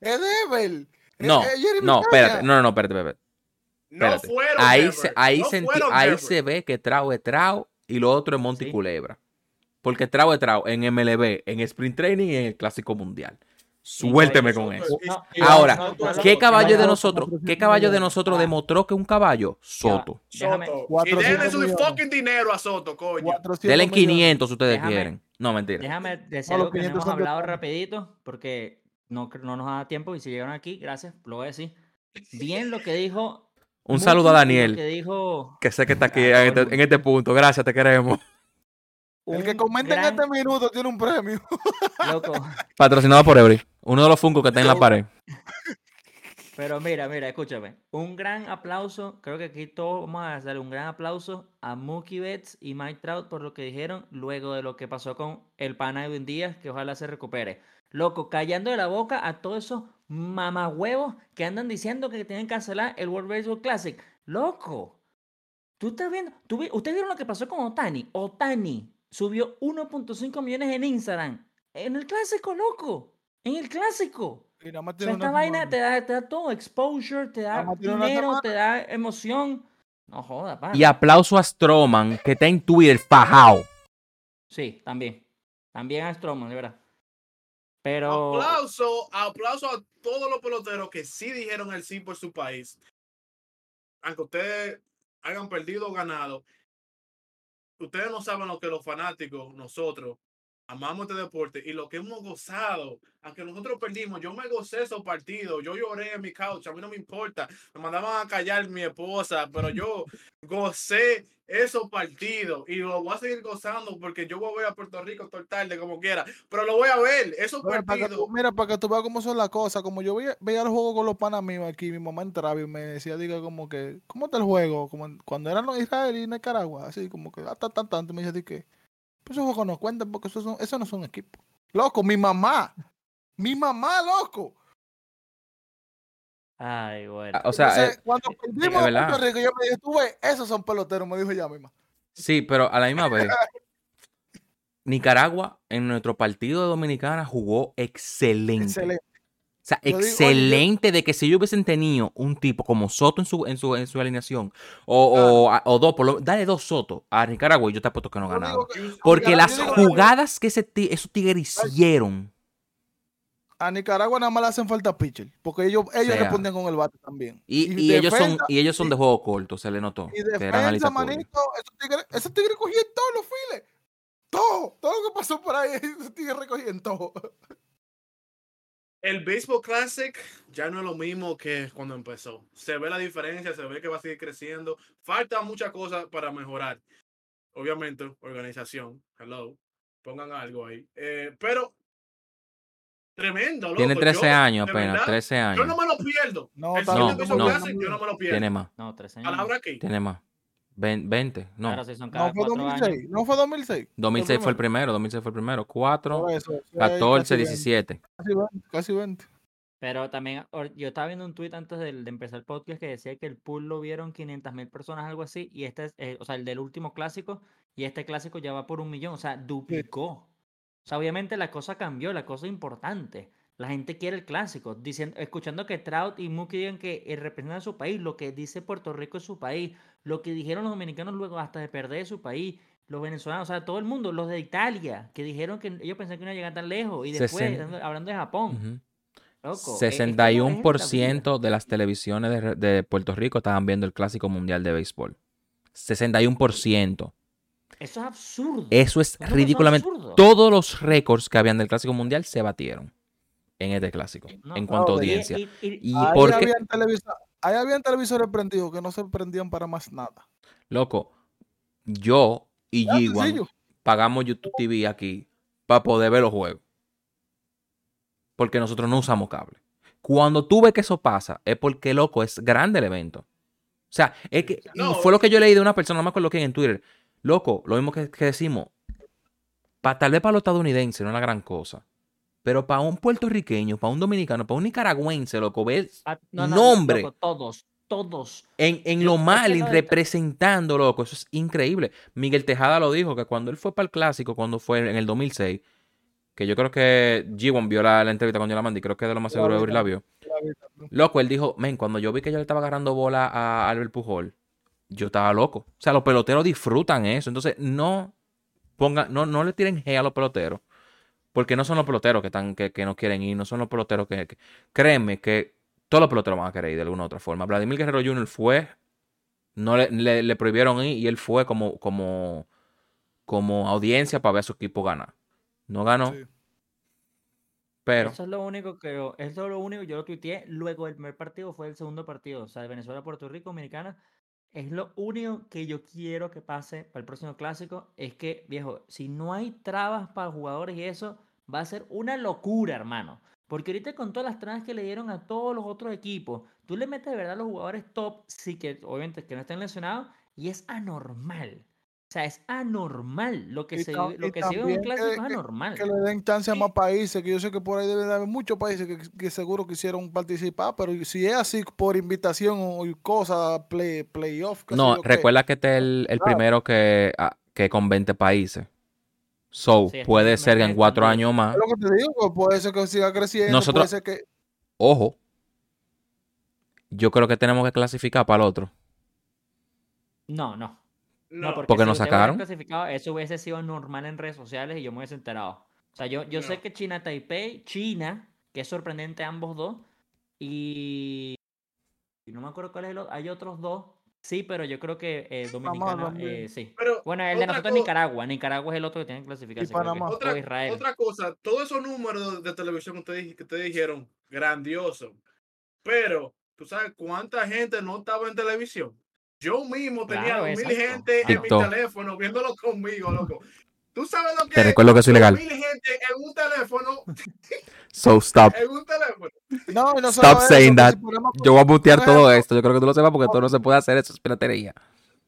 Es Devel. No, no, espérate. No, no, no, espérate, espérate. No espérate. fueron Ahí se, ahí no ahí se ve que Trau es Trau y lo otro es Monty Sí. Culebra. Porque Trau es Trau en MLB, en Sprint Training y en el Clásico Mundial. Suélteme con eso. Ahora, ¿Qué caballo de nosotros, qué caballo de nosotros demostró que un caballo? Soto. Déjame- Soto. Y 400 denle su fucking dinero a Soto, coño. 400 Denle millones. 500 si ustedes Déjame- quieren. No, mentira. Déjame decir algo que no 500 hemos hablado rapidito, porque no, no nos da tiempo y si llegaron aquí, gracias, lo voy a decir. Bien lo que dijo... Un saludo a Daniel, que dijo que sé que está aquí Ah, en este, en este punto. Gracias, te queremos. El que comenta en este minuto tiene un premio. Loco, Patrocinado por Every. Uno de los Funko que está en la pared. pero mira, mira, escúchame. Un gran aplauso, creo que aquí todos vamos a hacer un gran aplauso a Mookie Betts y Mike Trout por lo que dijeron luego de lo que pasó con el pana Edwin Díaz, que ojalá se recupere. Loco, callando de la boca a todos esos mamahuevos que andan diciendo que tienen que cancelar el World Baseball Classic. Loco, tú estás viendo, tú vi- ustedes vieron lo que pasó con Otani. Otani subió 1.5 millones en Instagram. En el clásico, loco. En el clásico. Y nada más O sea, tiene esta vaina te da, te da todo, exposure, te da dinero, te da emoción. No joda, pa. Y aplauso a Stroman, que está en Twitter fajao. Sí, también. También a Stroman, de verdad. Pero Aplauso, aplauso a todos los peloteros que sí dijeron el sí por su país. Aunque ustedes hayan perdido o ganado, ustedes no saben lo que los fanáticos, nosotros, amamos este deporte y lo que hemos gozado. Aunque nosotros perdimos, yo me gocé esos partidos, yo lloré en mi couch, a mí no me importa. Me mandaban a callar mi esposa, pero yo gocé esos partidos y lo voy a seguir gozando porque yo voy a ver a Puerto Rico todo tarde como quiera, pero lo voy a ver, esos Mira, para partidos. tú, mira, para que tú veas cómo son las cosas. Como yo veía, veía el juego con los panas míos aquí, mi mamá entraba y me decía, diga, como que, ¿cómo está el juego? Como cuando eran los Israel y Nicaragua, así como que, ah, tan, tan, tan. Me dice, di que, Pues esos juegos no cuentan porque esos, son, esos no son equipos. Loco, mi mamá. Mi mamá, loco. Ay, bueno. Ah, O sea, Entonces, eh, cuando perdimos es a verdad. Puerto Rico, yo me dije, tú ves, esos son peloteros, me dijo ya misma. sí, pero a la misma vez, Nicaragua en nuestro partido de Dominicana jugó excelente. Excelente. O sea, Yo digo, excelente de que si ellos hubiesen tenido un tipo como Soto en su, en su, en su alineación, o, o, dos, por lo, dale dos Soto a Nicaragua y yo te apuesto que no ganaba. Porque yo las digo- jugadas que ese esos tigres hicieron, A Nicaragua nada más le hacen falta pitcher, porque ellos, ellos Sea. con el bate también. y, y ellos son, y ellos son de juego corto, se le notó. Y defensa, manito, esos tigres, esos tigres cogían todos los files. Todo, todo lo que pasó por ahí, esos tigres recogían todo. El Baseball Classic ya no es lo mismo que cuando empezó. Se ve la diferencia, se ve que va a seguir creciendo. Falta muchas cosas para mejorar. Obviamente, organización. Hello. Pongan algo ahí. Eh, pero, tremendo, loco. Tiene 13 Yo, años apenas, verdad, 13 Yo años. no me lo pierdo. No, el Baseball no. Classic, yo no me lo pierdo. Tiene más, No, 13 años. Palabra aquí. tiene más. Ven- 20, no. Claro, si son cada No fue cuatro años. 2006, no fue 2006. 2006 fue el primero, 2006 fue el primero. 4, Por eso, sí, 14, casi 17. 20, Casi 20, casi 20. Pero también, yo estaba viendo un tweet antes del- de, empezar el podcast que decía que el pool lo vieron 500 mil personas, algo así, y este es, eh, o sea, el del último clásico, y este clásico ya va por un millón, o sea, duplicó. O sea, obviamente la cosa cambió, la cosa importante. La gente quiere el clásico, diciendo, escuchando que Trout y Mookie digan que eh, representan a su país, lo que dice Puerto Rico es su país, lo que dijeron los dominicanos luego hasta de perder su país, los venezolanos, o sea, todo el mundo, los de Italia, que dijeron que ellos pensaban que no iban a llegar tan lejos, y después, Sesen- hablando- de Japón. Loco, e- es esta vida. 61% de las televisiones de, de Puerto Rico estaban viendo el Clásico Mundial de Béisbol. 61%. Eso es absurdo. Eso es Eso es ridículamente. Todos los récords que habían del Clásico Mundial se batieron en este clásico, No, en cuanto a no, audiencia. Y, y- Y ahí, por qué, habían televisor- ahí habían televisores prendidos que no se prendían para más nada. loco, yo y Ya, G1 sencillo. pagamos YouTube TV aquí para poder ver los juegos. Porque nosotros no usamos cable. Cuando tú ves que eso pasa, es porque, loco, es grande el evento. O sea, es que No. fue lo que yo leí de una persona, no me acuerdo quién en Twitter. Loco, lo mismo que, que decimos. Pa, tal vez para los estadounidenses no es la gran cosa. Pero para un puertorriqueño, para un dominicano, para un nicaragüense, loco, ves ah, no, no, nombre. loco, todos, todos. en, en lo mal, de- representando, loco. Eso es increíble. Miguel Tejada lo dijo, que cuando él fue para el clásico, cuando fue en el 2006, que yo creo que G1 vio la, la entrevista con Yolamandi, creo que de lo más seguro de la vio. Loco, él dijo, men, cuando yo vi que yo le estaba agarrando bola a Albert Pujol, yo estaba loco. O sea, los peloteros disfrutan eso. Entonces, no pongan, no, no le tiren G a los peloteros. Porque no son los peloteros que están, que, que no quieren ir, no son los peloteros que, que- Créeme que todos los peloteros van a querer ir de alguna u otra forma. Vladimir Guerrero Jr. fue, no le, le- le prohibieron ir y él fue como, como, como audiencia para ver a su equipo ganar. No ganó, Sí. pero Eso es lo único que yo, eso es lo único que yo lo tuiteé. Luego el primer partido fue el segundo partido. O sea, de Venezuela, Puerto Rico, Dominicana. Es lo único que yo quiero que pase para el próximo clásico. Es que, viejo, si no hay trabas para jugadores y eso, va a ser una locura, hermano. Porque ahorita con todas las trabas que le dieron a todos los otros equipos, tú le metes de verdad a los jugadores top, sí que obviamente que no estén lesionados, y es anormal. O sea, es anormal. Lo que Y se, lo que se vive en clásico que- es que- anormal. Que le den chance a más países, que yo sé que por ahí deben de haber muchos países que, que seguro quisieron participar, pero si es así por invitación o cosas, play, playoff, no, recuerda que este es el, el Claro. primero que, ah, que con 20 países. So, Sí, puede el ser que en cuatro años más. Es lo que te digo, pues, puede ser que siga creciendo, Nosotros- puede ser que... Ojo, yo creo que tenemos que clasificar para el otro. No, no. No, No, porque, Porque si nos sacaron. clasificado, eso hubiese sido normal en redes sociales y yo me hubiese enterado. O sea, yo, yo sé que China Taipei, China, que es sorprendente ambos dos, y, y no me acuerdo cuál es el otro, hay otros dos, sí, pero yo creo que eh, Dominicana, eh, sí. Pero Bueno, el de nosotros es Nicaragua, Nicaragua es el otro que tiene que clasificarse. otra, Israel. otra cosa, todos esos números de televisión que ustedes, que ustedes dijeron, grandioso. Pero, ¿tú sabes cuánta gente no estaba en televisión? Yo mismo tenía Claro, mil gente en mi teléfono viéndolo conmigo, loco. ¿Tú sabes lo que Te recuerdo que eso es ilegal. Mil gente en un teléfono, So, stop. en un teléfono. No, no Stop eso, saying that. si Yo voy a mutear por todo ejemplo, esto. Yo creo que tú lo sepas porque todo no se puede hacer eso. Es piratería.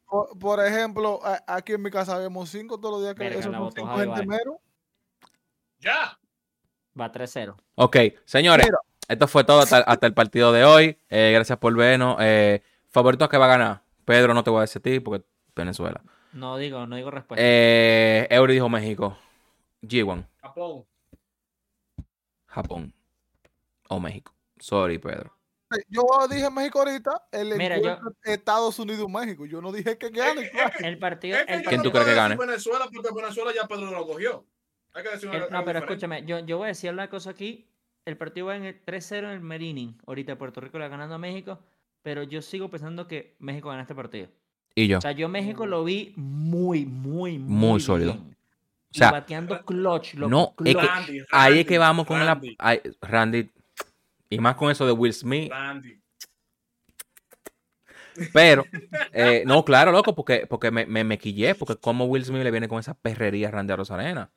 Por, por ejemplo, a- aquí en mi casa vemos cinco todos los días que Verga, la son cinco gente mero. Ya. Va 3-0. Ok, señores, Mira. esto fue todo hasta, hasta el partido de hoy. Eh, gracias por vernos. Eh, favorito que va a ganar. Pedro, no te voy a decir a ti porque Venezuela. No digo, no digo respuesta. Eh, Eury dijo México. G1, Japón. Japón. O México. Sorry, Pedro. Yo dije México ahorita, el Mira, encuentro Estados Unidos-México. Yo no dije que gane, claro. el partido. El yo ¿Quién tú crees que gane? Venezuela porque Venezuela ya Pedro lo cogió. Hay que decir una el- no, pero diferente. escúchame, yo, yo voy a decir una cosa aquí. El partido va en el 3-0 en el Merinin. Ahorita Puerto Rico le va ganando a México. Pero yo sigo pensando que México gana este partido. Y yo. O sea, yo México lo vi muy, muy, muy, Muy sólido. bien. O sea, y bateando clutch. loco, no, es que clutch. Randy, ahí es que vamos con la. Randy, ay, Randy. Y más con eso de Will Smith. Randy. Pero, eh, no, claro, loco, porque, porque me, me, me quillé, porque como Will Smith le viene con esa perrería a Randy a Rosarena.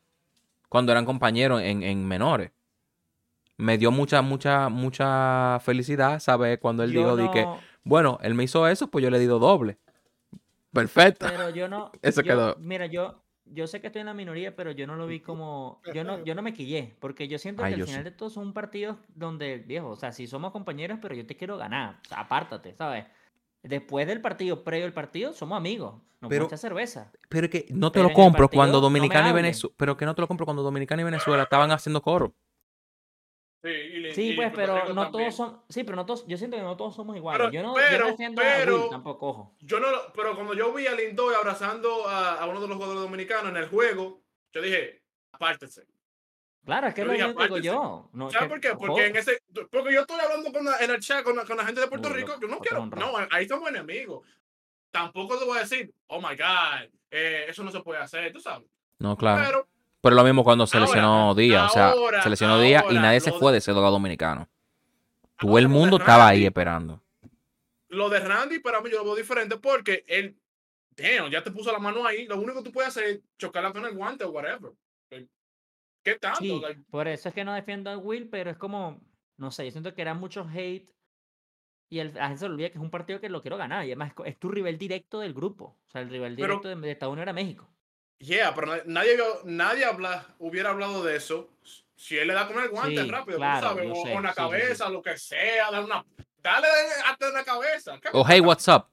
Cuando eran compañeros en, en menores. Me dio mucha, mucha, mucha felicidad saber cuando él Yo dijo que, no- bueno, él me hizo eso, pues yo le he dado doble. Perfecto. Pero yo no. Eso yo- quedó. Mira, yo, yo sé que estoy en la minoría, pero yo no lo vi como. Yo no, yo no me quillé. Porque yo siento Ay, que al final de todo son partidos donde, viejo, o sea, si somos compañeros, pero yo te quiero ganar. O sea, apártate, ¿sabes? Después del partido, previo al partido, somos amigos. Nos Pero- vamos a echar cerveza. Pero que no te Pero lo compro cuando no Dominicana y. Venezuela. Pero que no te lo compro cuando Dominicana y Venezuela estaban haciendo coro. Sí, y le- Sí, y pues, pero no también. todos son. Sí, pero no todos. Yo siento que no todos somos iguales. Pero- yo no, yo pero- no defiendo a pero- Will tampoco, ojo. Yo no, lo- pero cuando yo vi a Lindoy abrazando a, a uno de los jugadores dominicanos en el juego, yo dije, apártese. Claro, es que es Yo lo que digo yo. No, ¿Sabes que- por qué? ojo, Porque en ese, porque yo estoy hablando con la- en el chat con la, con la gente de Puerto Uy, Rico, que no quiero, no, ahí somos enemigos. Tampoco te voy a decir, oh my God, eh, eso no se puede hacer, tú sabes. No, claro. Pero Pero lo mismo cuando se Ahora, lesionó Díaz. O sea, ahora, se lesionó Díaz y nadie se fue de- ese lado dominicano. Todo ahora el mundo estaba ahí esperando. Lo de Randy para mí yo lo veo diferente porque él, damn, ya te puso la mano ahí. Lo único que tú puedes hacer es chocarla con el guante o whatever. ¿Qué tanto? Sí, Like, por eso es que no defiendo a Will, pero es como, no sé, yo siento que era mucho hate y el, a él se olvida que es un partido que lo quiero ganar y además es tu rival directo del grupo, o sea, el rival Pero- directo de, de Estados Unidos era México. Yeah, pero na- nadie, nadie habla, hubiera hablado de eso si él le da con el guante Sí, rápido, claro, tú sabes, o sé, sí, sí. cabeza, lo que sea, dale una, dale hasta en la cabeza. ¿Qué O hey, what's up?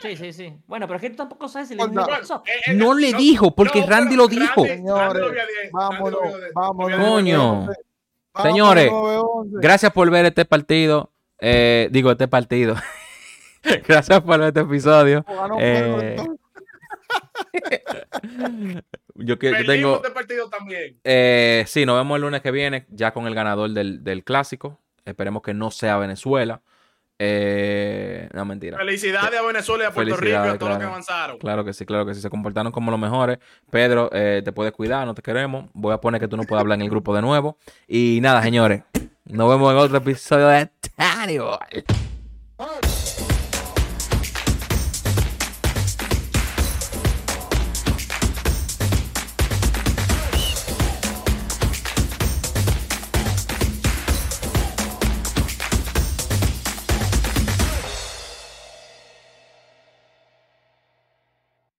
Sí, sí, sí. Bueno, pero es que tú tampoco sabes si le dijo eh, eh, No le dijo, porque no, Randy lo dijo. Randy- Señores, Vámonos, vámonos. Coño. Señores, 9-11. Gracias por ver este partido. Eh, digo, este partido. Gracias por ver este episodio. Yo, que, yo tengo. este partido también. Eh, sí, nos vemos el lunes que viene, ya con el ganador del, del clásico. Esperemos que no sea Venezuela. Eh, no, mentira. Felicidades a Venezuela y a Puerto Rico y a todos los que claro. avanzaron. Claro que sí, claro que sí. Se comportaron como los mejores. Pedro, eh, te puedes cuidar, no te queremos. Voy a poner que tú no puedas hablar en el grupo de nuevo. Y nada, señores. Nos vemos en otro episodio de Boy.